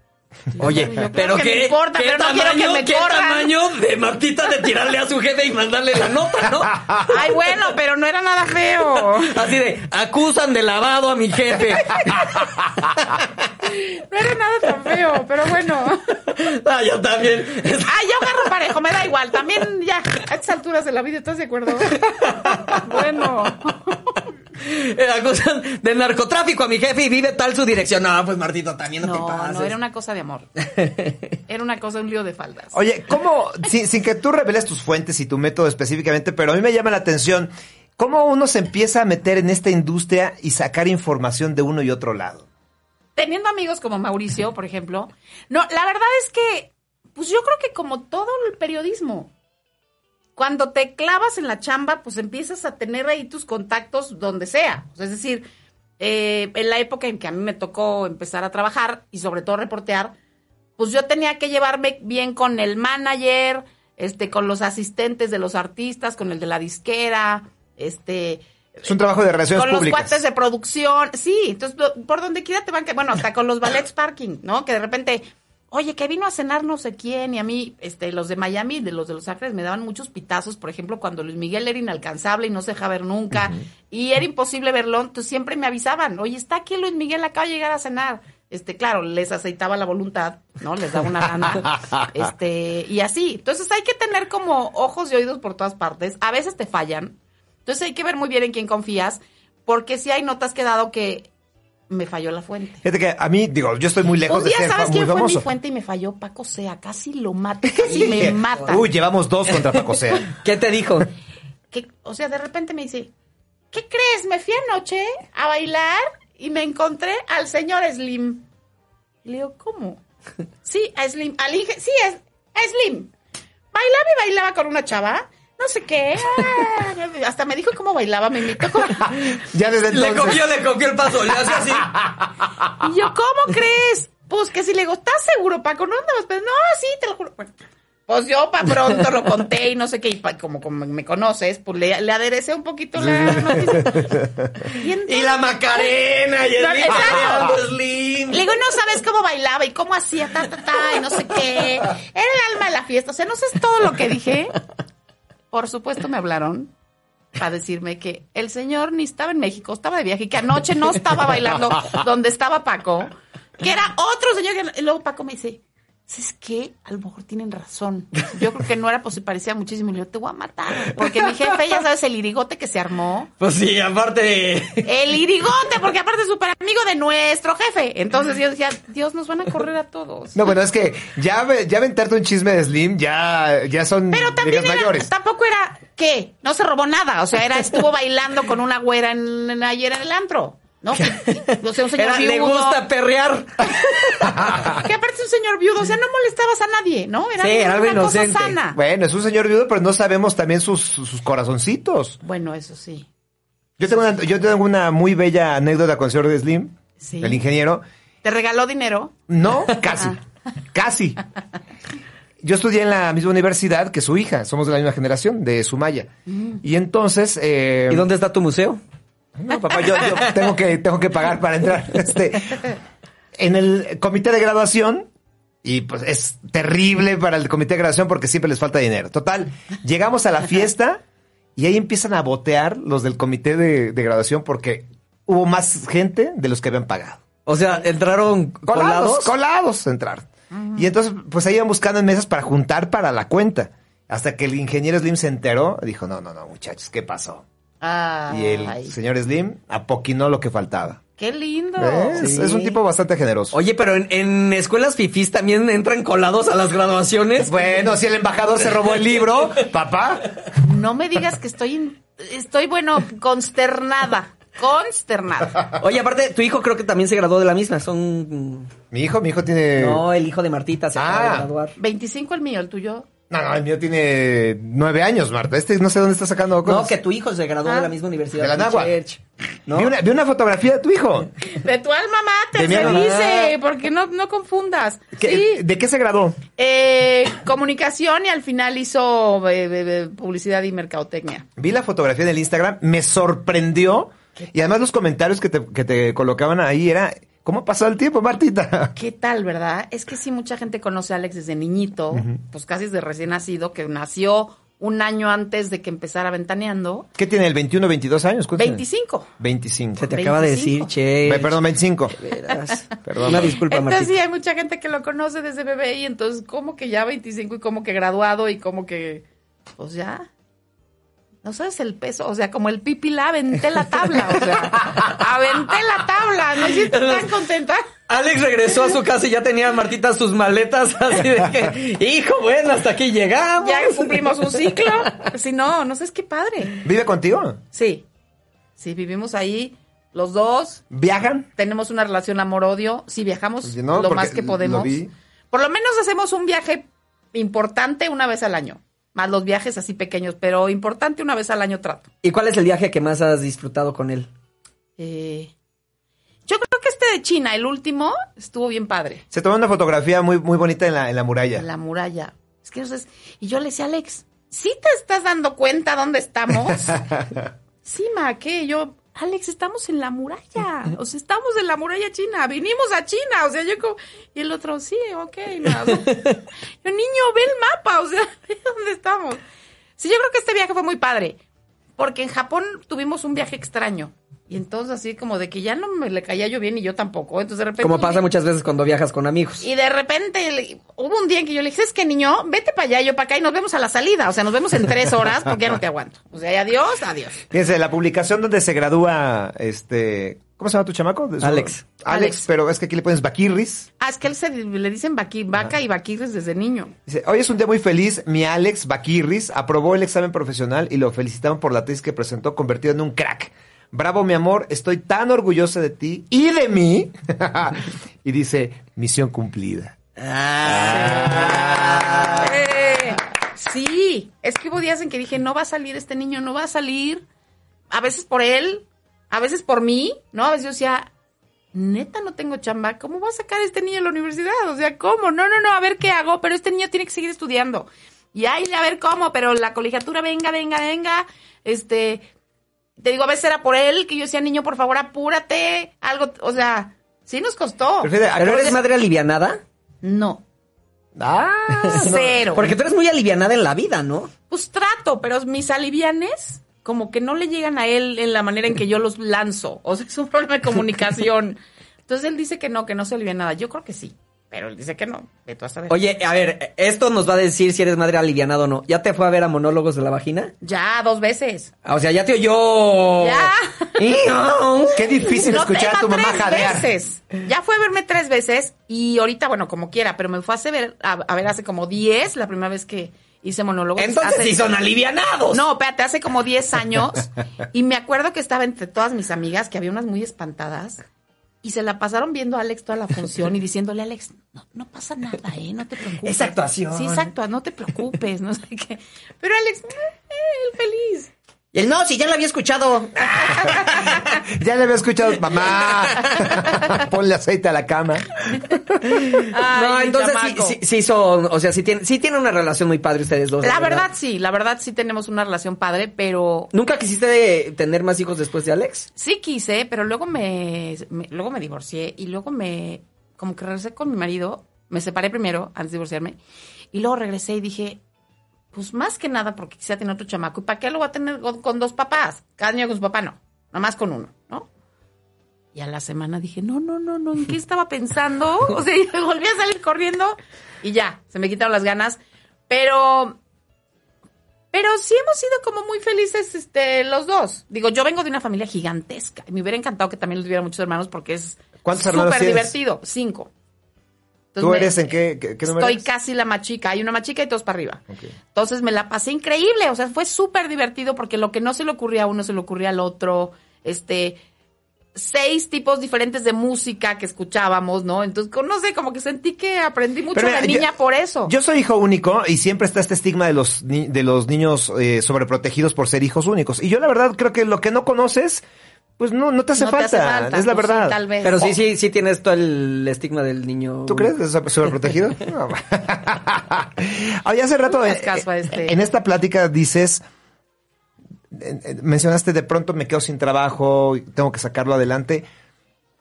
Oye, pero que qué, importa, qué pero no tamaño, que me qué tamaño de Martita de tirarle a su jefe y mandarle la nota, ¿no? Ay, bueno, pero no era nada feo. Así de, acusan de lavado a mi jefe. No era nada tan feo, pero bueno. Ah, yo también. Ah, yo agarro parejo, me da igual. También ya, A estas alturas de la vida, ¿estás de acuerdo? bueno. Era cosa de narcotráfico a mi jefe y vive tal su dirección. No, pues Martito, también no, te No, pases. no, era una cosa de amor. Era una cosa, un lío de faldas. Oye, ¿cómo, sin, sin que tú reveles tus fuentes y tu método específicamente, pero a mí me llama la atención, ¿cómo uno se empieza a meter en esta industria y sacar información de uno y otro lado? teniendo amigos como Mauricio, por ejemplo, no, la verdad es que, pues yo creo que como todo el periodismo, cuando te clavas en la chamba, pues empiezas a tener ahí tus contactos donde sea. Es decir, eh, en la época en que a mí me tocó empezar a trabajar y sobre todo reportear, pues yo tenía que llevarme bien con el manager, este, con los asistentes de los artistas, con el de la disquera, este, Es un trabajo de relaciones con los públicas. cuates de producción, sí, entonces por donde quiera te van que, bueno, hasta con los ballets parking, ¿no? Que de repente, oye, que vino a cenar no sé quién, y a mí, este, los de Miami, de los de Los Ángeles, me daban muchos pitazos, por ejemplo, cuando Luis Miguel era inalcanzable y no se deja ver nunca, y era imposible verlo, entonces siempre me avisaban, oye, está aquí Luis Miguel, acaba de llegar a cenar. Este, claro, les aceitaba la voluntad, ¿no? Les daba una gana. este, y así. Entonces hay que tener como ojos y oídos por todas partes. A veces te fallan. Entonces hay que ver muy bien en quién confías, porque si hay notas que he dado que me falló la fuente. Fíjate que a mí, digo, yo estoy muy lejos Un de día, ser ¿sabes muy quién fue mi famoso. fuente y me falló? Paco Sea, casi lo mata, casi me mata. Uy, llevamos dos contra Paco Sea. ¿Qué te dijo? Que, o sea, de repente me dice, ¿qué crees? Me fui anoche a bailar y me encontré al señor Slim. Le digo, ¿cómo? Sí, a Slim. Al Inge- sí, es, a Slim. Bailaba y bailaba con una chava. No sé qué. ah, hasta me dijo cómo bailaba, me como- Ya desde Le entonces. copió, le copió el paso, le hace así. Y yo, ¿cómo crees? Pues que si le digo, ¿estás seguro, Paco? No andabas, pero no, sí, te lo juro. Bueno, pues yo para pronto lo conté y no sé qué, y pa- como, como me conoces, pues le, le aderecé un poquito la noticia. Y, entonces- Y la Macarena, y el No, exacto. Le digo, no sabes cómo bailaba y cómo hacía, ta, ta, ta, y no sé qué. Era el alma de la fiesta. O sea, no sé todo lo que dije. Por supuesto me hablaron para decirme que el señor ni estaba en México, estaba de viaje y que anoche no estaba bailando donde estaba Paco, que era otro señor. Que... Y luego Paco me dice, ¿sabes qué? A lo mejor tienen razón. Yo creo que no era posible, parecía muchísimo. Y le digo, te voy a matar. Porque mi jefe, ya sabes, el irigote que se armó. Pues sí, aparte. El irigote, porque aparte es súper amigo de nuestro jefe. Entonces yo decía, Dios, nos van a correr a todos. No, bueno, es que ya, ve- ya aventarte un chisme de Slim ya, ya son Pero también era- mayores. tampoco era, ¿qué? No se robó nada. O sea, era, estuvo bailando con una güera en, en- ayer en el antro. ¿No? Que- O sea, un señor Era, le viudo. gusta perrear. Que aparte es un señor viudo. O sea, no molestabas a nadie, ¿no? Era, Sí, era algo una cosa sana. Bueno, es un señor viudo, pero no sabemos también sus, sus corazoncitos. Bueno, eso sí. Yo tengo, una, yo tengo una muy bella anécdota con el señor de Slim, Sí. el ingeniero. ¿Te regaló dinero? No, casi. casi. Yo estudié en la misma universidad que su hija, somos de la misma generación, de Sumaya. Y entonces... eh, ¿Y dónde está tu museo? No, papá, yo, yo tengo, que, tengo que pagar para entrar. Este, en el comité de graduación, y pues es terrible para el comité de graduación porque siempre les falta dinero. Total, llegamos a la fiesta y ahí empiezan a botear los del comité de, de graduación porque hubo más gente de los que habían pagado. O sea, entraron Colados, colados. colados a entrar. Y entonces, pues ahí iban buscando en mesas para juntar para la cuenta. Hasta que el ingeniero Slim se enteró, dijo, no, no, no, muchachos, ¿qué pasó? Y el Ay, señor Slim apoquinó lo que faltaba. qué lindo. Es, Sí. es un tipo bastante generoso. Oye, pero en, en escuelas fifís también entran colados a las graduaciones. Bueno, si el embajador se robó el libro, papá. No me digas que estoy, in- estoy bueno, consternada. Consternada. Oye, aparte, tu hijo creo que también se graduó de la misma. Son. Mi hijo, mi hijo tiene. No, el hijo de Martita se acaba de Ah. graduar. 25 el mío, el tuyo. No, no, el mío tiene nueve años, Marta. Este no sé dónde está sacando cosas. No, que tu hijo se graduó Ah. de la misma universidad. De la. Church. ¿No? Vi, una, vi una fotografía de tu hijo. De tu alma mater, se alma dice, porque no, no confundas. ¿Qué- Sí, ¿De qué se graduó? eh, comunicación y al final hizo eh, eh, eh, publicidad y mercadotecnia. Vi la fotografía en el Instagram, me sorprendió. Y además los comentarios que te, que te colocaban ahí era, ¿cómo ha pasado el tiempo, Martita? ¿Qué tal, verdad? Es que sí, mucha gente conoce a Alex desde niñito, pues casi desde recién nacido, que nació un año antes de que empezara ventaneando. ¿Qué tiene, el 21, 22 años? ¿Cuántos tiene? 25. 25. Se te acaba de 25. decir, che. Perdón, 25. Verás. Perdón. Una disculpa, Entonces Martita. sí, hay mucha gente que lo conoce desde bebé y entonces como que ya 25 y como que graduado y como que pues ya. No sabes el peso, o sea, como el pipila, aventé la tabla, o sea, aventé la tabla, me siento tan contenta. Alex regresó a su casa y ya tenía Martita sus maletas así de que, hijo, bueno, hasta aquí llegamos. Ya cumplimos un ciclo. Si no, no sé, qué padre. ¿Vive contigo? Sí, sí, vivimos ahí los dos. ¿Viajan? Tenemos una relación amor-odio. Sí, viajamos Pues, no, lo más que lo podemos. vi. Por lo menos hacemos un viaje importante una vez al año. Más los viajes así pequeños, pero importante una vez al año trato. ¿Y cuál es el viaje que más has disfrutado con él? Eh, yo creo que este de China, el último, estuvo bien padre. Se tomó una fotografía muy, muy bonita en la, en la muralla. La muralla. Es que no sé, Y yo le decía, Alex, ¿sí te estás dando cuenta dónde estamos? sí, ma, ¿qué? Yo, Alex, estamos en la muralla. O sea, estamos en la muralla china. Vinimos a China. O sea, yo como... Y el otro, sí, ok. ma". O sea, yo, niño, ve el mapa. O sea, ve dónde estamos. Sí, yo creo que este viaje fue muy padre. Porque en Japón tuvimos un viaje extraño. Y entonces así como de que ya no me le caía yo bien y yo tampoco. Entonces de repente... Como pasa día- muchas veces cuando viajas con amigos. y de repente le- hubo un día en que yo le dije, es que niño, vete para allá, yo para acá y nos vemos a la salida. O sea, nos vemos en tres horas porque ya no te aguanto. O sea, y adiós, adiós. Fíjense, la publicación donde se gradúa, este, ¿cómo se llama tu chamaco? Alex. Alex, Alex. pero es que aquí le pones Baquirris. Ah, es que él se, le dicen vaqui- vaca y vaquirres desde niño. Dice, hoy es un día muy feliz, mi Alex Baquirris aprobó el examen profesional y lo felicitaban por la tesis que presentó convertido en un crack. Bravo, mi amor, estoy tan orgullosa de ti y de mí. y dice, misión cumplida. Eh, sí, es que hubo días en que dije, no va a salir este niño, no va a salir. A veces por él, a veces por mí, ¿no? A veces yo decía, neta no tengo chamba, ¿cómo va a sacar este niño a la universidad? O sea, ¿cómo? No, no, no, a ver qué hago, pero este niño tiene que seguir estudiando. Y ay, a ver cómo, pero la colegiatura, venga, venga, venga. Este, te digo, a veces era por él, que yo decía, niño, por favor, apúrate. Algo, o sea, sí nos costó. Pero fíjate, ¿Pero acabas eres madre alivianada? No, Ah, cero. Porque tú eres muy alivianada en la vida, ¿no? Pues trato, pero mis alivianes como que no le llegan a él en la manera en que yo los lanzo. O sea, es un problema de comunicación. Entonces él dice que no, que no se alivia nada. Yo creo que sí, pero él dice que no. Ve tú a saber. Oye, a ver, esto nos va a decir si eres madre alivianada o no. ¿Ya te fue a ver a monólogos de la vagina? Ya, dos veces. Ah, O sea, ya te oyó. Ya. Qué difícil No, escuchar a tu mamá tres jadear. veces. Ya fue a verme tres veces y ahorita, bueno, como quiera, pero me fue a, ver, a, a ver hace como diez, la primera vez que hice monólogos. Entonces Hace- sí son alivianados. No, espérate, hace como 10 años. Y me acuerdo que estaba entre todas mis amigas, que había unas muy espantadas. Y se la pasaron viendo a Alex toda la función y diciéndole, Alex, no, no pasa nada, ¿eh? No te preocupes. Es actuación. Sí, es actuación, no te preocupes, no sé qué. Pero Alex, eh, él feliz. Y él, no, si ya lo había escuchado. Ya le había escuchado, mamá. Ponle aceite a la cama. no, entonces sí, sí, sí son, o sea, sí tienen, sí tienen una relación muy padre ustedes dos. La verdad, sí, la verdad sí tenemos una relación padre, pero ¿Nunca quisiste de tener más hijos después de Alex? sí quise, pero luego me, me- luego me divorcié y luego me, como que regresé con mi marido, me separé primero antes de divorciarme y luego regresé y dije, pues más que nada porque quisiera tener otro chamaco y para qué lo voy a tener con, con dos papás, cada niño con su papá no, nada más con uno, ¿no? Y a la semana dije, no, no, no, no, ¿en qué estaba pensando? O sea, y me volví a salir corriendo y ya, se me quitaron las ganas. Pero, pero sí hemos sido como muy felices este, los dos. Digo, yo vengo de una familia gigantesca. y Me hubiera encantado que también tuviera muchos hermanos porque es ¿Cuántos hermanos súper divertido. Cinco. Entonces ¿Tú me- eres en qué, qué, qué número Estoy eres? casi la más chica. Hay una más chica y todos para arriba. Entonces me la pasé increíble. O sea, fue súper divertido porque lo que no se le ocurría a uno se le ocurría al otro. Este, seis tipos diferentes de música que escuchábamos, ¿no? Entonces, no sé, como que sentí que aprendí mucho mira, de yo- niña por eso. Yo soy hijo único y siempre está este estigma de los, ni- de los niños eh, sobreprotegidos por ser hijos únicos. Y yo la verdad creo que lo que no conoces, pues no, no te hace, No te falta. hace falta, Es la pues sí, verdad. tal vez. Pero sí, sí, sí tienes todo el estigma del niño. ¿Tú crees que es sobreprotegido? No. Oye, hace rato No eh, a este. en esta plática dices, eh, eh, mencionaste de pronto me quedo sin trabajo, y tengo que sacarlo adelante.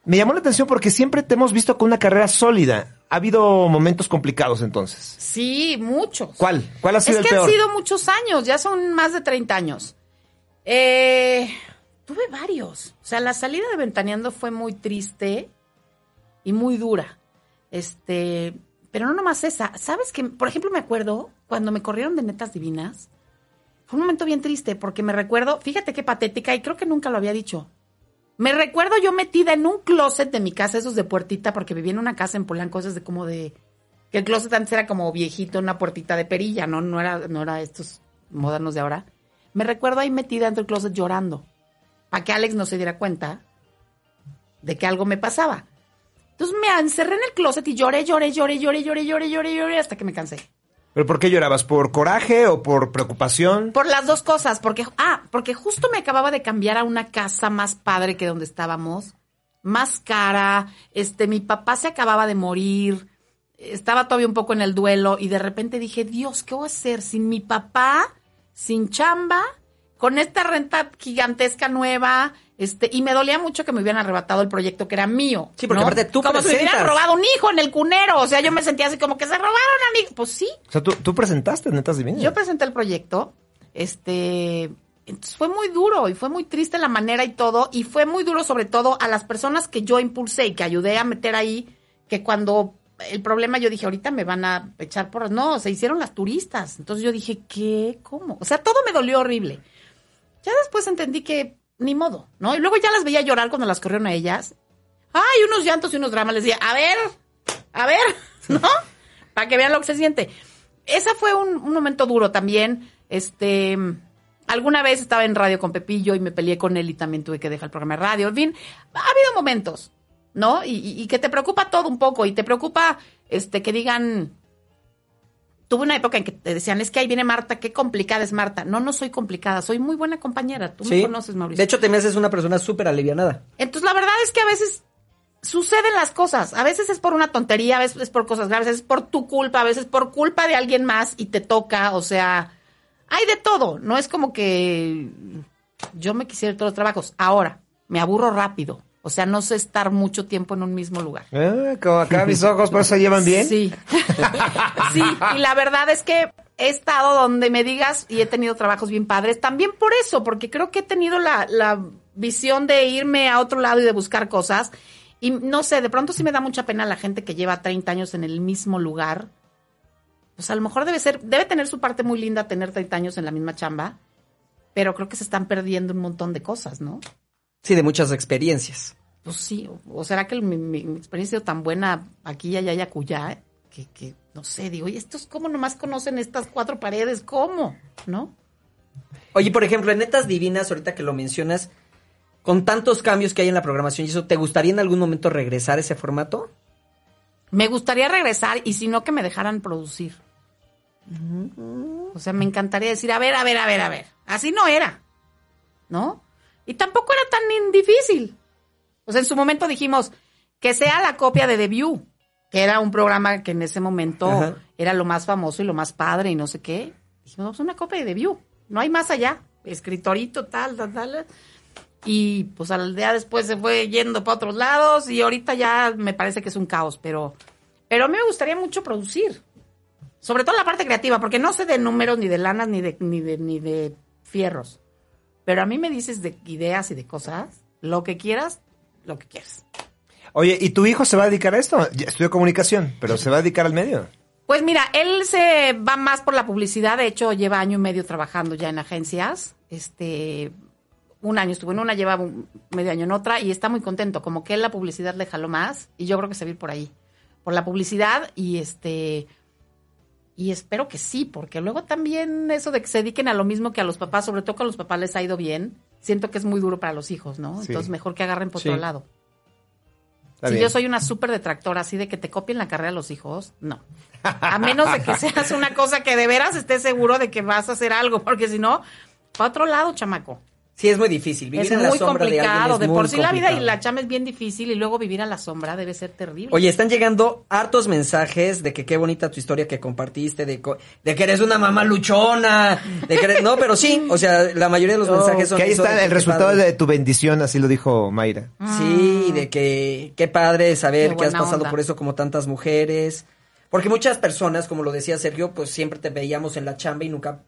Me llamó la atención porque siempre te hemos visto con una carrera sólida. Ha habido momentos complicados entonces. Sí, muchos. ¿Cuál? ¿Cuál ha sido es el que peor? han sido muchos años, ya son más de 30 años. Eh, tuve varios. O sea, la salida de Ventaneando fue muy triste y muy dura. Este, pero no nomás esa. ¿Sabes que, por ejemplo, me acuerdo cuando me corrieron de Netas Divinas? fue un momento bien triste porque me recuerdo, fíjate qué patética y creo que nunca lo había dicho. Me recuerdo yo metida en un closet de mi casa, esos de puertita, porque vivía en una casa en Polanco, esos de como de que el closet antes era como viejito, una puertita de perilla, no no era no era estos modernos de ahora. Me recuerdo ahí metida dentro del closet llorando, para que Alex no se diera cuenta de que algo me pasaba. Entonces me encerré en el closet y lloré, lloré, lloré, lloré, lloré, lloré, lloré, lloré hasta que me cansé. ¿Pero por qué llorabas? ¿Por coraje o por preocupación? Por las dos cosas, porque, ah, porque justo me acababa de cambiar a una casa más padre que donde estábamos, más cara, este, mi papá se acababa de morir, estaba todavía un poco en el duelo y de repente dije, Dios, ¿qué voy a hacer sin mi papá, sin chamba, con esta renta gigantesca nueva? Este, y me dolía mucho que me hubieran arrebatado el proyecto que era mío. Sí, porque ¿no? aparte tú Como si me hubieran presentas. robado un hijo en el cunero. O sea, yo me sentía así como que se robaron a mí. Pues sí, O sea, tú, tú presentaste Netas Divinas. yo presenté el proyecto, este, entonces fue muy duro y fue muy triste la manera y todo, y fue muy duro sobre todo a las personas que yo impulsé y que ayudé a meter ahí, que cuando el problema yo dije, ahorita me van a echar por... No, se hicieron las turistas. Entonces yo dije, ¿qué? ¿Cómo? O sea, todo me dolió horrible. Ya después entendí que ni modo, ¿no? Y luego ya las veía llorar cuando las corrieron a ellas. Ay, unos llantos y unos dramas. Les decía, a ver, a ver, ¿no? Para que vean lo que se siente. Esa fue un, momento duro también. Este, alguna vez estaba en radio con Pepillo y me peleé con él y también tuve que dejar el programa de radio. En fin, ha habido momentos, ¿no? Y, y- y que te preocupa todo un poco y te preocupa, este, que digan, tuve una época en que te decían, es que ahí viene Marta, qué complicada es Marta. No, no soy complicada, soy muy buena compañera. Tú me Sí. conoces, Mauricio. De hecho, te me haces una persona súper alivianada. Entonces, la verdad es que a veces suceden las cosas. A veces es por una tontería, a veces es por cosas graves, a veces es por tu culpa, a veces por culpa de alguien más y te toca. O sea, hay de todo. No es como que yo me quisiera todos los trabajos. Ahora, me aburro rápido. O sea, no sé estar mucho tiempo en un mismo lugar. Ah, como acá mis ojos, por eso llevan bien. Sí. sí, y la verdad es que he estado donde me digas y he tenido trabajos bien padres. También por eso, porque creo que he tenido la, la visión de irme a otro lado y de buscar cosas. Y no sé, de pronto sí me da mucha pena la gente que lleva 30 años en el mismo lugar. Pues a lo mejor debe ser, debe tener su parte muy linda tener 30 años en la misma chamba, pero creo que se están perdiendo un montón de cosas, ¿no? Sí, de muchas experiencias. Pues sí, o, o será que mi, mi- mi experiencia ha sido tan buena aquí, allá y acullá, que, que no sé, digo, ¿y estos cómo nomás conocen estas cuatro paredes? ¿Cómo? ¿No? Oye, por ejemplo, en Netas Divinas, ahorita que lo mencionas, con tantos cambios que hay en la programación y eso, ¿te gustaría en algún momento regresar a ese formato? Me gustaría regresar y si no, que me dejaran producir. O sea, me encantaría decir, a ver, a ver, a ver, a ver. Así no era. ¿No? Y tampoco era tan difícil. O sea, en su momento dijimos que sea la copia de The View, que era un programa que en ese momento Ajá. era lo más famoso y lo más padre y no sé qué. Dijimos, vamos, una copia de The View. No hay más allá. Escritorito, tal, tal, tal. Y pues al día después se fue yendo para otros lados y ahorita ya me parece que es un caos, pero, pero a mí me gustaría mucho producir. Sobre todo la parte creativa, porque no sé de números, ni de lanas, ni de, ni de, ni de fierros. Pero a mí me dices de ideas y de cosas, lo que quieras, lo que quieras. Oye, ¿y tu hijo se va a dedicar a esto? Estudió comunicación, pero se va a dedicar al medio. Pues mira, él se va más por la publicidad, de hecho lleva año y medio trabajando ya en agencias. Este, un año estuvo en una, lleva un- medio año en otra y está muy contento, como que él la publicidad le jaló más y yo creo que se va a ir por ahí, por la publicidad y este y espero que sí, porque luego también eso de que se dediquen a lo mismo que a los papás, sobre todo que a los papás les ha ido bien, siento que es muy duro para los hijos, ¿no? Sí. Entonces mejor que agarren por Sí. otro lado. Está si bien. yo soy una súper detractora así de que te copien la carrera a los hijos, no. A menos de que seas una cosa que de veras estés seguro de que vas a hacer algo, porque si no, para otro lado, chamaco. Sí, es muy difícil. Vivir es en la muy sombra de alguien complicado. es De, muy por sí la vida y complicado. la chama es bien difícil y luego vivir a la sombra debe ser terrible. Oye, están llegando hartos mensajes de que qué bonita tu historia que compartiste, de, co- de que eres una mamá luchona, de que eres- no, pero sí, o sea, la mayoría de los mensajes son que ahí está que el resultado padre. de tu bendición, así lo dijo Mayra. Sí, de que qué padre saber Qué que has pasado onda. por eso como tantas mujeres. Porque muchas personas, como lo decía Sergio, pues siempre te veíamos en la chamba y nunca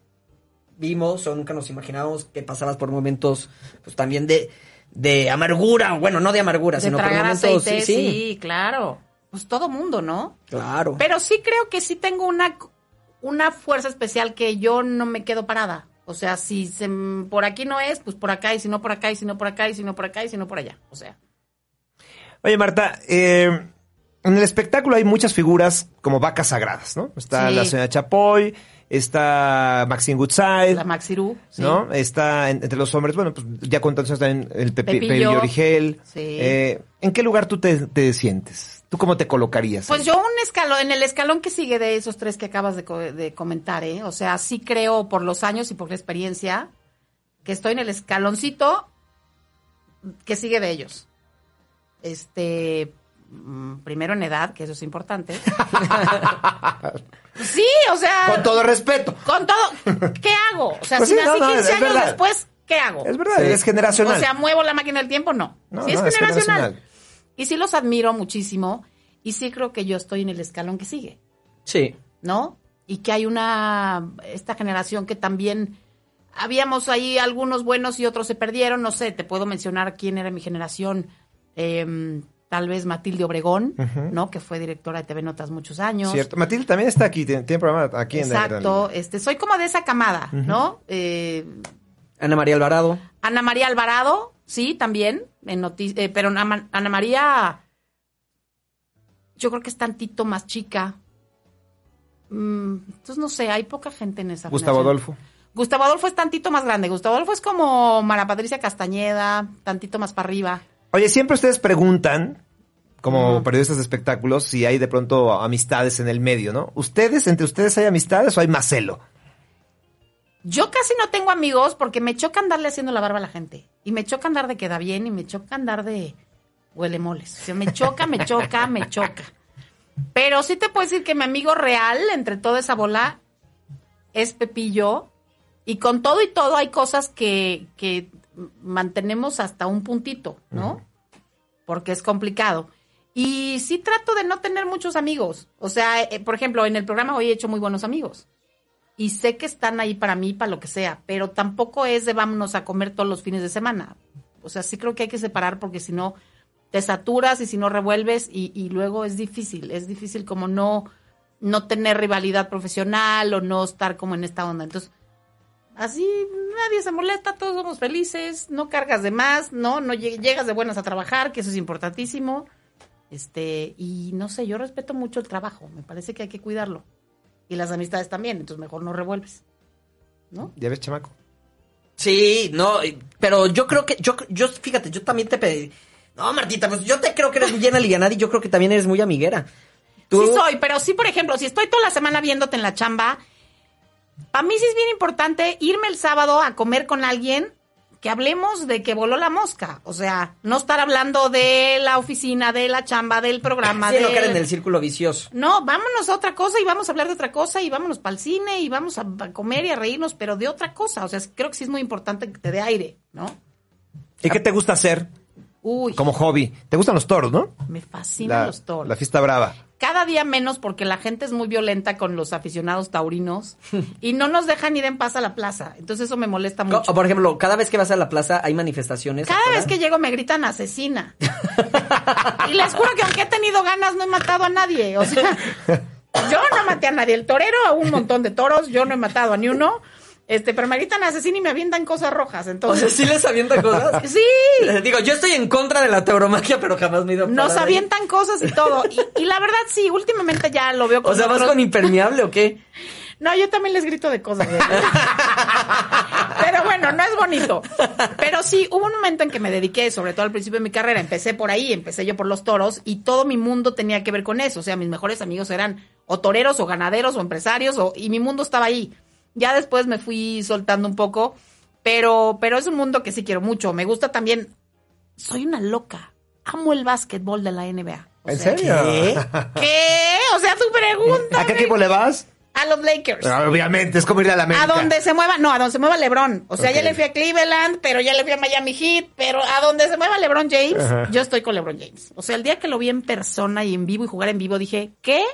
vimos o nunca nos imaginábamos que pasabas por momentos, pues también de, de amargura, bueno, no de amargura, de sino por momentos, aceite, sí, sí, sí, claro. Pues todo mundo, ¿no? claro. Pero sí creo que sí tengo una, una fuerza especial que yo no me quedo parada. O O sea, si se, por aquí no es, pues por acá, y si no por acá, y si no por acá, y si no por acá, y si no por allá. O sea. Oye, Marta, eh, en el espectáculo hay muchas figuras como vacas sagradas, ¿no? Está Sí. la señora Chapoy, está Maxine Goodside, La Maxirú. sí. ¿no? Está en- entre los hombres, bueno, pues ya contando también el Pepi, Pepillo. Pepillo Origel. Sí. Eh, ¿En qué lugar tú te, te sientes? ¿Tú cómo te colocarías? Pues yo un escalón, en el escalón que sigue de esos tres que acabas de, co- de comentar, ¿eh? O sea, sí creo por los años y por la experiencia que estoy en el escaloncito que sigue de ellos. Este, primero en edad, que eso es importante. sí, o sea, Con todo respeto. con todo, ¿qué hago? O sea, Pues si sí, nací no, no, 15 es años verdad. después, ¿qué hago? Es verdad, es generacional. O sea, muevo la máquina del tiempo, no. No, sí no, es es generacional. generacional. Y sí los admiro muchísimo y sí creo que yo estoy en el escalón que sigue, Sí. ¿no? Y que hay una esta generación que también habíamos ahí algunos buenos y otros se perdieron, no sé, te puedo mencionar quién era mi generación, Em, tal vez Matilde Obregón, ¿no? Que fue directora de TV Notas muchos años. Cierto. Matilde también está aquí, tiene, tiene programa aquí en Exacto, este, soy como de esa camada, ¿no? Eh, Ana María Alvarado. Ana María Alvarado, sí, también, en eh, pero Ana, Ana María, yo creo que es tantito más chica. Mm, entonces, no sé, hay poca gente en esa Gustavo generación. Adolfo. Gustavo Adolfo es tantito más grande. Gustavo Adolfo es como Mara Patricia Castañeda, tantito más para arriba. Oye, siempre ustedes preguntan, como periodistas de espectáculos, si hay de pronto amistades en el medio, ¿no? ¿Ustedes, entre ustedes hay amistades o hay más celo? Yo casi no tengo amigos porque me choca andarle haciendo la barba a la gente. Y me choca andar de queda bien y me choca andar de huele moles. O sea, me choca, me choca, me choca. Pero sí te puedo decir que mi amigo real entre toda esa bola es Pepillo. Y con todo y todo hay cosas que, que mantenemos hasta un puntito, ¿no? Porque es complicado. Y sí trato de no tener muchos amigos. O sea, eh, por ejemplo, en el programa hoy he hecho muy buenos amigos y sé que están ahí para mí, para lo que sea, pero tampoco es de vámonos a comer todos los fines de semana. O sea, sí creo que hay que separar porque si no te saturas y si no revuelves y, y luego es difícil, es difícil como no, no tener rivalidad profesional o no estar como en esta onda. Entonces, así nadie se molesta, todos somos felices, no cargas de más, no, no lleg- llegas de buenas a trabajar, que eso es importantísimo. Este, y no sé, yo respeto mucho el trabajo, me parece que hay que cuidarlo. Y las amistades también, entonces mejor no revuelves. ¿No? ¿Ya ves, chamaco? Sí, no, pero yo creo que, yo, yo, fíjate, yo también te pedí. No, Martita, pues yo te creo que eres muy llena y yo creo que también eres muy amiguera. Tú- Sí soy, pero sí, por ejemplo, si estoy toda la semana viéndote en la chamba, para mí sí es bien importante irme el sábado a comer con alguien que hablemos de que voló la mosca. O sea, no estar hablando de la oficina, de la chamba, del programa. Sí, de... no caer en el círculo vicioso. No, vámonos a otra cosa y vamos a hablar de otra cosa y vámonos para el cine y vamos a, a comer y a reírnos, pero de otra cosa. O sea, creo que sí es muy importante que te dé aire, ¿no? ¿Y qué te gusta hacer Uy, como hobby? ¿Te gustan los toros, no? me fascinan La, los toros. la fiesta brava. Cada día menos porque la gente es muy violenta con los aficionados taurinos y no nos dejan ir en paz a la plaza. Entonces eso me molesta mucho. O, por ejemplo, cada vez que vas a la plaza hay manifestaciones. Cada afuera. vez que llego me gritan asesina. y les juro que aunque he tenido ganas no he matado a nadie. O sea, yo no maté a nadie. El torero a un montón de toros, yo no he matado a ni uno. Este, pero me gritan asesina y me avientan cosas rojas. O sea, Entonces, sí les avienta cosas. sí, Digo, yo estoy en contra de la tauromaquia, pero jamás me he ido a nos ahí. avientan cosas y todo. Y, y la verdad sí, últimamente ya lo veo con O sea, ¿vas con impermeable o qué? No, yo también les grito de cosas. Pero bueno, no es bonito. Pero sí, hubo un momento en que me dediqué, sobre todo al principio de mi carrera, empecé por ahí, empecé yo por los toros y todo mi mundo tenía que ver con eso. O sea, mis mejores amigos eran o toreros o ganaderos o empresarios o, y mi mundo estaba ahí. Ya después me fui soltando un poco, pero, pero es un mundo que sí quiero mucho. Me gusta también, soy una loca. Amo el básquetbol de la NBA. O ¿En sea, serio? ¿Qué? O sea, tu pregunta. ¿A qué equipo le vas? A los Lakers. Ah, Obviamente, es como ir a la América. A donde se mueva, no, a donde se mueva LeBron. O sea, ya le fui a Cleveland, pero ya le fui a Miami Heat, pero a donde se mueva LeBron James, Ajá. yo estoy con LeBron James. O sea, el día que lo vi en persona y en vivo y jugar en vivo, dije, ¿qué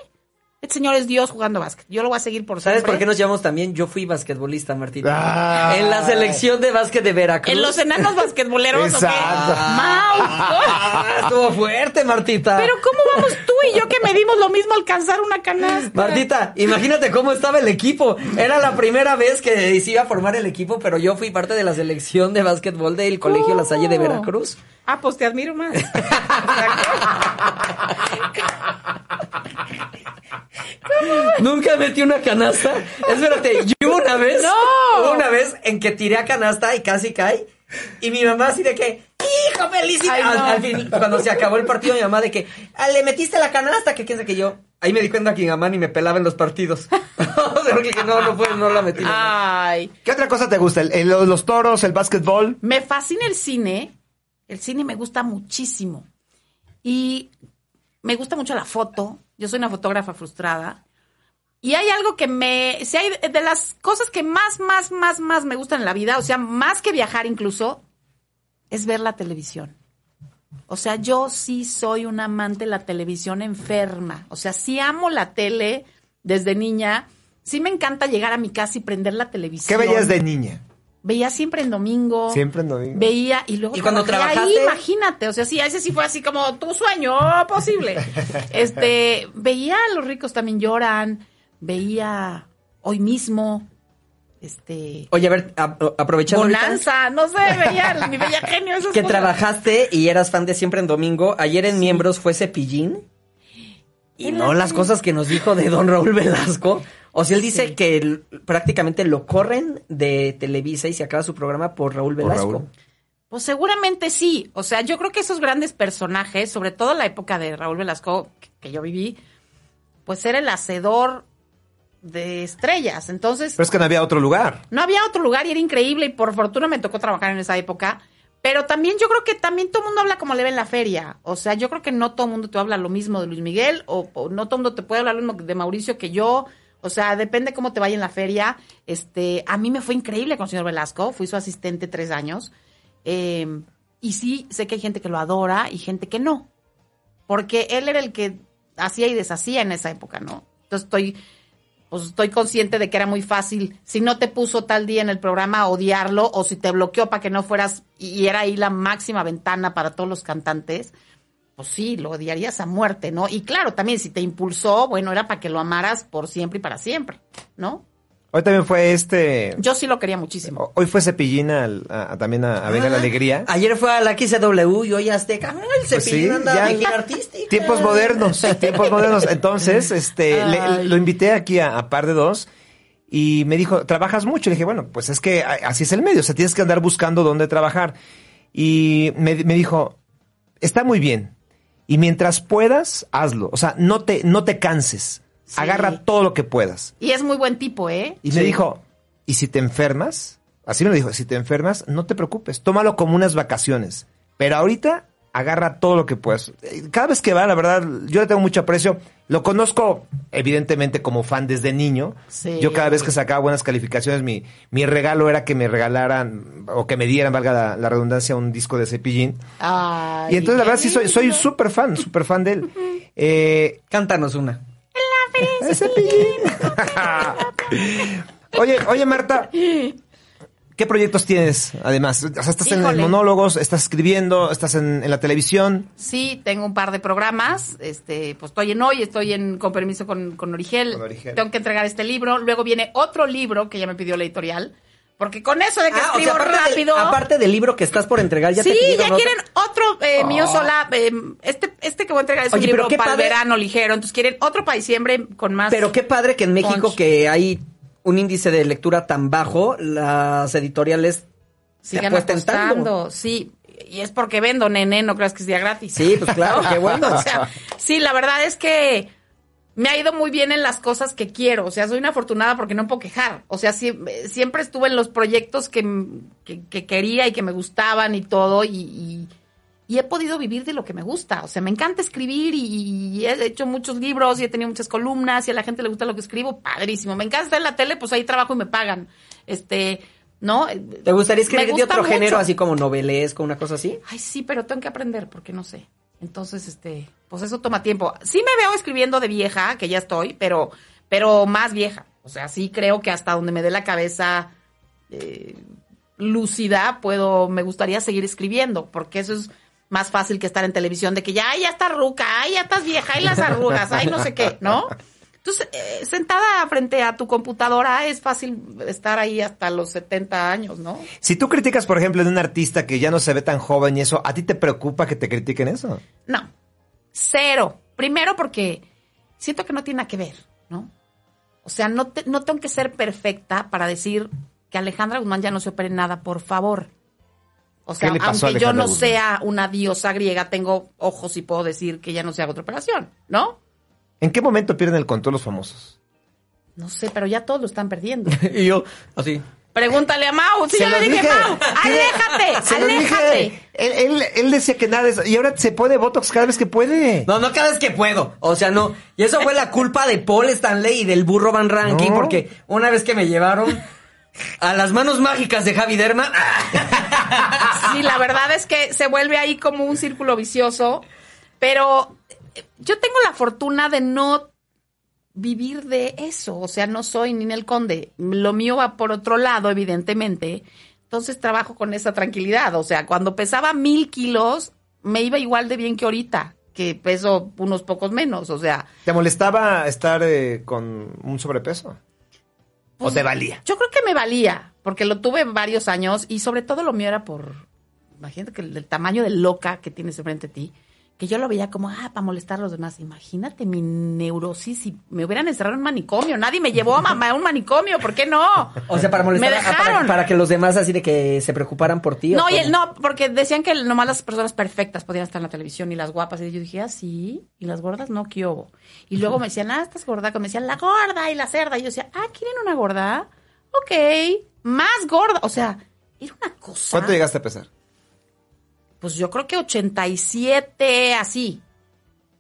Este señor es Dios jugando básquet. Yo lo voy a seguir por ¿Sabes siempre. por qué nos llamamos también? Yo fui basquetbolista, Martita. Ah. en la selección de básquet de Veracruz. En los enanos basquetboleros, ¿o qué? Exacto. Mau. Ah, estuvo fuerte, Martita. Pero ¿cómo vamos tú y yo que medimos lo mismo alcanzar una canasta? Martita, imagínate cómo estaba el equipo. Era la primera vez que se iba a formar el equipo, pero yo fui parte de la selección de básquetbol del Colegio La Salle de. Veracruz. Ah, pues te admiro más. Nunca metí una canasta. Espérate, yo hubo una vez, No. hubo una vez en que tiré a canasta y casi cae. Y mi mamá así de que, hijo. Ay, no. al, al fin, cuando se acabó el partido, mi mamá de que, "Ah, le metiste la canasta, que quién sabe que yo. Ahí me di cuenta que mi mamá ni me pelaba en los partidos. No, no fue, no la metí. Ay. ¿Qué otra cosa te gusta? ¿El- el- los toros, el básquetbol? Me fascina el cine. El cine me gusta muchísimo. Y me gusta mucho la foto. Yo soy una fotógrafa frustrada. Y hay algo que me... Si hay de las cosas que más, más, más, más me gustan en la vida, o sea, más que viajar incluso, es ver la televisión. O sea, yo sí soy un amante de la televisión enferma. O sea, sí amo la tele desde niña. Sí me encanta llegar a mi casa y prender la televisión. ¿Qué veías de niña? Veía siempre en domingo. Siempre en domingo. Veía y luego ¿Y cuando trabajé ahí, trabajaste? imagínate, o sea, sí, ese sí fue así como tu sueño oh, posible. Este, veía a los ricos también lloran, veía hoy mismo, este, Oye, a ver, a- aprovechando ahorita Bonanza, no sé, veía mi bella genio, esas que cosas. trabajaste y eras fan de Siempre en Domingo. Ayer en Miembros fue Cepillín. Y no las cosas que nos dijo de don Raúl Velasco. O sea, él dice Sí. que prácticamente lo corren de Televisa y se acaba su programa por Raúl Por Velasco. Raúl. Pues seguramente sí. O sea, yo creo que esos grandes personajes, sobre todo la época de Raúl Velasco, que- que yo viví, pues era el hacedor de estrellas. Entonces, Pero es que no había otro lugar. no había otro lugar y era increíble y por fortuna me tocó trabajar en esa época. Pero también yo creo que también todo el mundo habla como le ve en la feria. O sea, yo creo que no todo el mundo te habla lo mismo de Luis Miguel o, o no todo el mundo te puede hablar lo mismo de Mauricio que yo. O sea, depende cómo te vaya en la feria. Este, a mí me fue increíble con el señor Velasco. Fui su asistente tres años. Eh, y sí, sé que hay gente que lo adora y gente que no. Porque él era el que hacía y deshacía en esa época, ¿no? Entonces estoy pues estoy consciente de que era muy fácil, si no te puso tal día en el programa, odiarlo, o si te bloqueó para que no fueras, y era ahí la máxima ventana para todos los cantantes, pues sí, lo odiarías a muerte, ¿no? Y claro, también si te impulsó, bueno, era para que lo amaras por siempre y para siempre, ¿no? Hoy también fue este... Yo sí lo quería muchísimo. Hoy fue Cepillín al- a, a- también a, a Venga la Ah, Alegría. Ayer fue a la XW y hoy a Azteca. Ay, el Pues Cepillín sí, anda artística. Tiempos modernos, tiempos modernos. Entonces, este, le- lo invité aquí a, a par de dos y me dijo, ¿trabajas mucho? Le dije, bueno, pues es que así es el medio, o sea, tienes que andar buscando dónde trabajar. Y me, me dijo, está muy bien. Y mientras puedas, hazlo. O sea, no te, no te canses. Sí. Agarra todo lo que puedas. Y es muy buen tipo, ¿eh? Y me dijo, ¿y si te enfermas? Así me lo dijo, si te enfermas, no te preocupes, tómalo como unas vacaciones. Pero ahorita agarra todo lo que puedas. Cada vez que va, la verdad, yo le tengo mucho aprecio. Lo conozco, evidentemente, como fan desde niño. Sí. Yo cada vez que sacaba buenas calificaciones, mi, mi regalo era que me regalaran, o que me dieran, valga la, la redundancia, un disco de cepillín. Ay, y entonces, la verdad, sí soy súper fan, súper fan de él. Eh, Cántanos una. ¡Es Cepillín! oye, oye, Marta. ¿Qué proyectos tienes, además? O sea, estás en Híjole. monólogos, estás escribiendo, estás en, en la televisión. Sí, tengo un par de programas. Este, pues estoy en hoy, estoy en con permiso con, con Origel. Con Origel. Tengo que entregar este libro. Luego viene otro libro que ya me pidió la editorial. Porque con eso de que Ah, o sea, escribo del- rápido. aparte del libro que estás por entregar, ya te sí, pidieron ya otro? quieren otro eh, mío sola. eh, este, este que voy a entregar es Oye, un libro para el verano ligero. Entonces quieren otro para diciembre con más. Pero qué padre que en México Punch. que hay un índice de lectura tan bajo, las editoriales tanto. apostando. Sí, y es porque vendo, nene, no creas que día gratis. Sí, pues claro, qué bueno. O sea, sí, la verdad es que me ha ido muy bien en las cosas que quiero. O sea, soy una afortunada porque no me puedo quejar. O sea, sie- siempre estuve en los proyectos que, que- que quería y que me gustaban y todo. Y, y- y he podido vivir de lo que me gusta. O sea, me encanta escribir y, y he hecho muchos libros y he tenido muchas columnas y a la gente le gusta lo que escribo. Padrísimo. Me encanta estar en la tele, pues ahí trabajo y me pagan. Este, ¿no? ¿Te gustaría escribir de otro género, así como novelesco, una cosa así? Ay, sí, pero tengo que aprender porque no sé. Entonces, este, pues eso toma tiempo. Sí me veo escribiendo de vieja, que ya estoy, pero, pero más vieja. O sea, sí creo que hasta donde me dé la cabeza eh, lúcida, puedo, me gustaría seguir escribiendo, porque eso es más fácil que estar en televisión, de que ya, ay, ya estás ruca, ay, ya estás vieja, ay, las arrugas, ay, no sé qué, ¿no? Entonces, eh, sentada frente a tu computadora es fácil estar ahí hasta los 70 años, ¿no? Si tú criticas, por ejemplo, de un artista que ya no se ve tan joven y eso, ¿a ti te preocupa que te critiquen eso? No, cero. Primero porque siento que no tiene nada que ver, ¿no? O sea, no, te- no tengo que ser perfecta para decir que Alejandra Guzmán ya no se opere nada, por favor. O sea, ¿Qué le pasó a aunque yo no Guzmán? sea una diosa griega, tengo ojos y puedo decir que ya no se haga otra operación, ¿no? ¿En qué momento pierden el control los famosos? No sé, pero ya todos lo están perdiendo. y yo, así. Pregúntale a Mau. Sí, Se yo le dije, dije. Mau, aléjate, Se aléjate. dije. Él, él, él decía que nada de eso. Y ahora se pone Botox cada vez que puede. No, no cada vez que puedo. O sea, no. Y eso fue la culpa de Paul Stanley y del burro Van Ranking, No. porque una vez que me llevaron a las manos mágicas de Javi Derma, Sí, la verdad es que se vuelve ahí como un círculo vicioso, pero yo tengo la fortuna de no vivir de eso, o sea, no soy Ninel Conde, lo mío va por otro lado, evidentemente, entonces trabajo con esa tranquilidad, o sea, cuando pesaba mil kilos, me iba igual de bien que ahorita, que peso unos pocos menos, o sea, ¿Te molestaba estar eh, con un sobrepeso? ¿O te valía? Yo creo que me valía, porque lo tuve varios años y sobre todo lo mío era por, imagínate que el, el tamaño de loca que tienes frente a ti, que yo lo veía como, ah, para molestar a los demás. Imagínate mi neurosis si me hubieran encerrado en un manicomio. Nadie me llevó a, mamá a un manicomio, ¿por qué no? o sea, para molestar Me a- para, dejaron. para que los demás así de que se preocuparan por ti. ¿o No, y el- no, porque decían que nomás las personas perfectas podían estar en la televisión y las guapas. Y yo dije, ah, sí, y las gordas no, ¿qué hubo? Y luego me decían, ah, estás gorda. Me decían, la gorda y la cerda. Y yo decía, ah, ¿quieren una gorda? Ok, más gorda. O sea, era una cosa. ¿Cuánto llegaste a pesar? Pues yo creo que 87, así.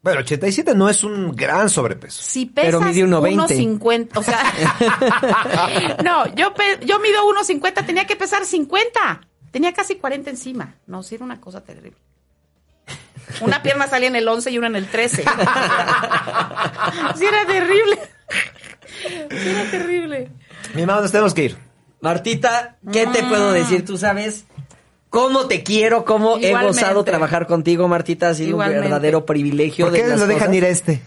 Bueno, 87 no es un gran sobrepeso. Si pesas Pero mide 1.20. 1.50, o sea, no, yo, pe- yo mido 1.50, tenía que pesar 50. Tenía casi 40 encima. No, sí era una cosa terrible. Una pierna salía en el 11 y una en el 13. Sí era terrible. Sí era terrible. Mi hermano, nos tenemos que ir. Martita, ¿qué te puedo decir? Tú sabes cómo te quiero, cómo he gozado trabajar contigo, Martita. Ha sido Igualmente. un verdadero privilegio. ¿Por qué de las lo dejan cosas. ir a este?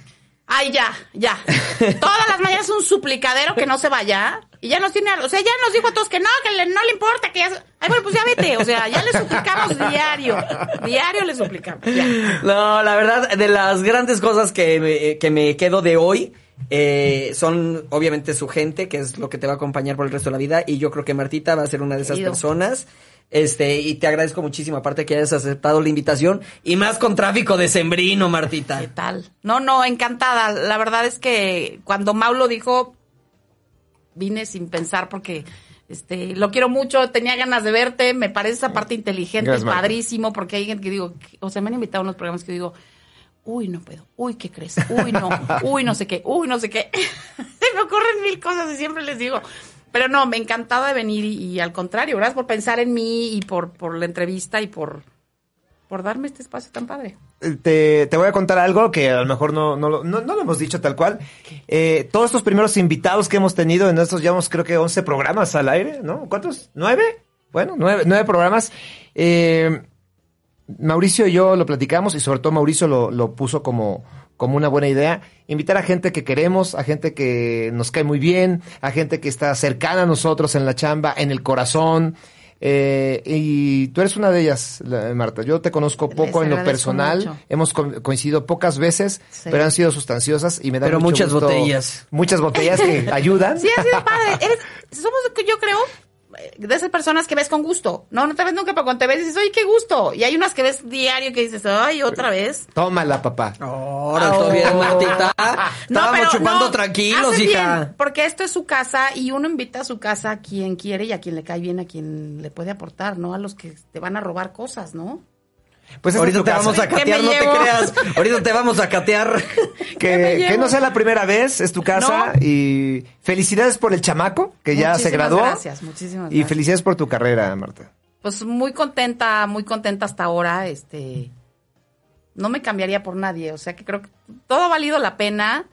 Ay, ya, ya. Todas las mañanas un suplicadero que no se vaya. Y ya nos tiene, o sea, ya nos dijo a todos que no, que le- no le importa, que ya... Ay, bueno, pues ya vete. O sea, ya le suplicamos diario. Diario le suplicamos. Ya. No, la verdad, de las grandes cosas que me, que me quedo de hoy eh, son obviamente su gente, que es lo que te va a acompañar por el resto de la vida. Y yo creo que Martita va a ser una de esas Querido. personas. Este, y te agradezco muchísimo, aparte que hayas aceptado la invitación. Y más con tráfico de sembrino, Martita. ¿Qué tal? No, no, encantada. La verdad es que cuando Mau lo dijo, vine sin pensar porque este lo quiero mucho, tenía ganas de verte, me parece esa parte inteligente, Gracias, padrísimo, porque hay gente que digo, o sea, me han invitado a unos programas que digo, uy, no puedo, uy, ¿qué crees? Uy, no, uy, no sé qué, uy, no sé qué. Se me ocurren mil cosas y siempre les digo. Pero no, me encantaba de venir y, y al contrario, gracias por pensar en mí y por, por la entrevista y por, por darme este espacio tan padre. Eh, Te, te voy a contar algo que a lo mejor no, no, lo- no, no lo hemos dicho tal cual. Eh, todos estos primeros invitados que hemos tenido en estos, llevamos creo que 11 programas al aire, ¿no? ¿Cuántos? ¿Nueve? Bueno, nueve, nueve programas. Eh, Mauricio y yo lo platicamos y sobre todo Mauricio lo, lo puso como, como una buena idea. Invitar a gente que queremos, a gente que nos cae muy bien, a gente que está cercana a nosotros en la chamba, en el corazón. Eh, y tú eres una de ellas, la- Marta. Yo te conozco Les poco en lo personal. mucho. Hemos co- coincidido pocas veces, Sí. pero han sido sustanciosas y me da Pero mucho muchas gusto- botellas. Muchas botellas que ayudan. Sí, ha sido padre. Eres, somos, yo creo, de esas personas que ves con gusto. No, no te ves nunca, pero cuando te ves dices, oye, qué gusto. Y hay unas que ves diario que dices, ay, otra vez. Tómala, papá. Ahora, todo bien, Martita. Estábamos chupando no, tranquilos, hija. bien, porque esto es su casa y uno invita a su casa a quien quiere y a quien le cae bien, a quien le puede aportar, ¿no? A los que te van a robar cosas, ¿no? Pues Ahorita te vamos a ¿Qué me catear, no te creas. Ahorita te vamos a catear. ¿Qué me Que, no sea la primera vez, es tu casa. No. Y felicidades por el chamaco, que ya se graduó. gracias, muchísimas Y gracias. felicidades por tu carrera, Marta. Pues muy contenta, muy contenta hasta ahora, este... no me cambiaría por nadie. O sea que creo que todo ha valido la pena.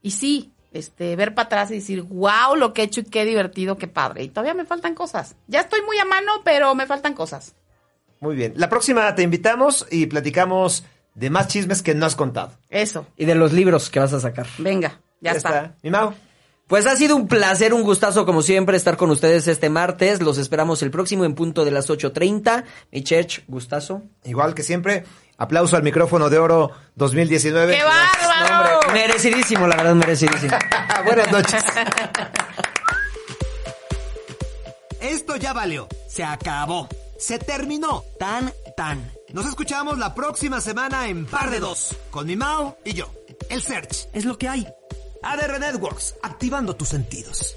Y sí, este, ver para atrás y decir, wow, lo que he hecho y qué divertido, qué padre. Y todavía me faltan cosas. Ya estoy muy a mano, pero me faltan cosas. Muy bien. La próxima te invitamos y platicamos de más chismes que no has contado. Eso. Y de los libros que vas a sacar. Venga, ya, está. Mi Mau. Pues ha sido un placer, un gustazo como siempre estar con ustedes este martes. Los esperamos el próximo en punto de las 8.30. Mi church, gustazo. Igual que siempre, aplauso al micrófono de oro 2019. ¡Qué bárbaro! Hombre, merecidísimo, la verdad, merecidísimo. Buenas noches. Esto ya valió. Se acabó. Se terminó. Tan, tan. Nos escuchamos la próxima semana en Par de Dos. Con mi Mao y yo. El Search. Es lo que hay. ADR Networks. Activando tus sentidos.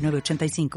906985.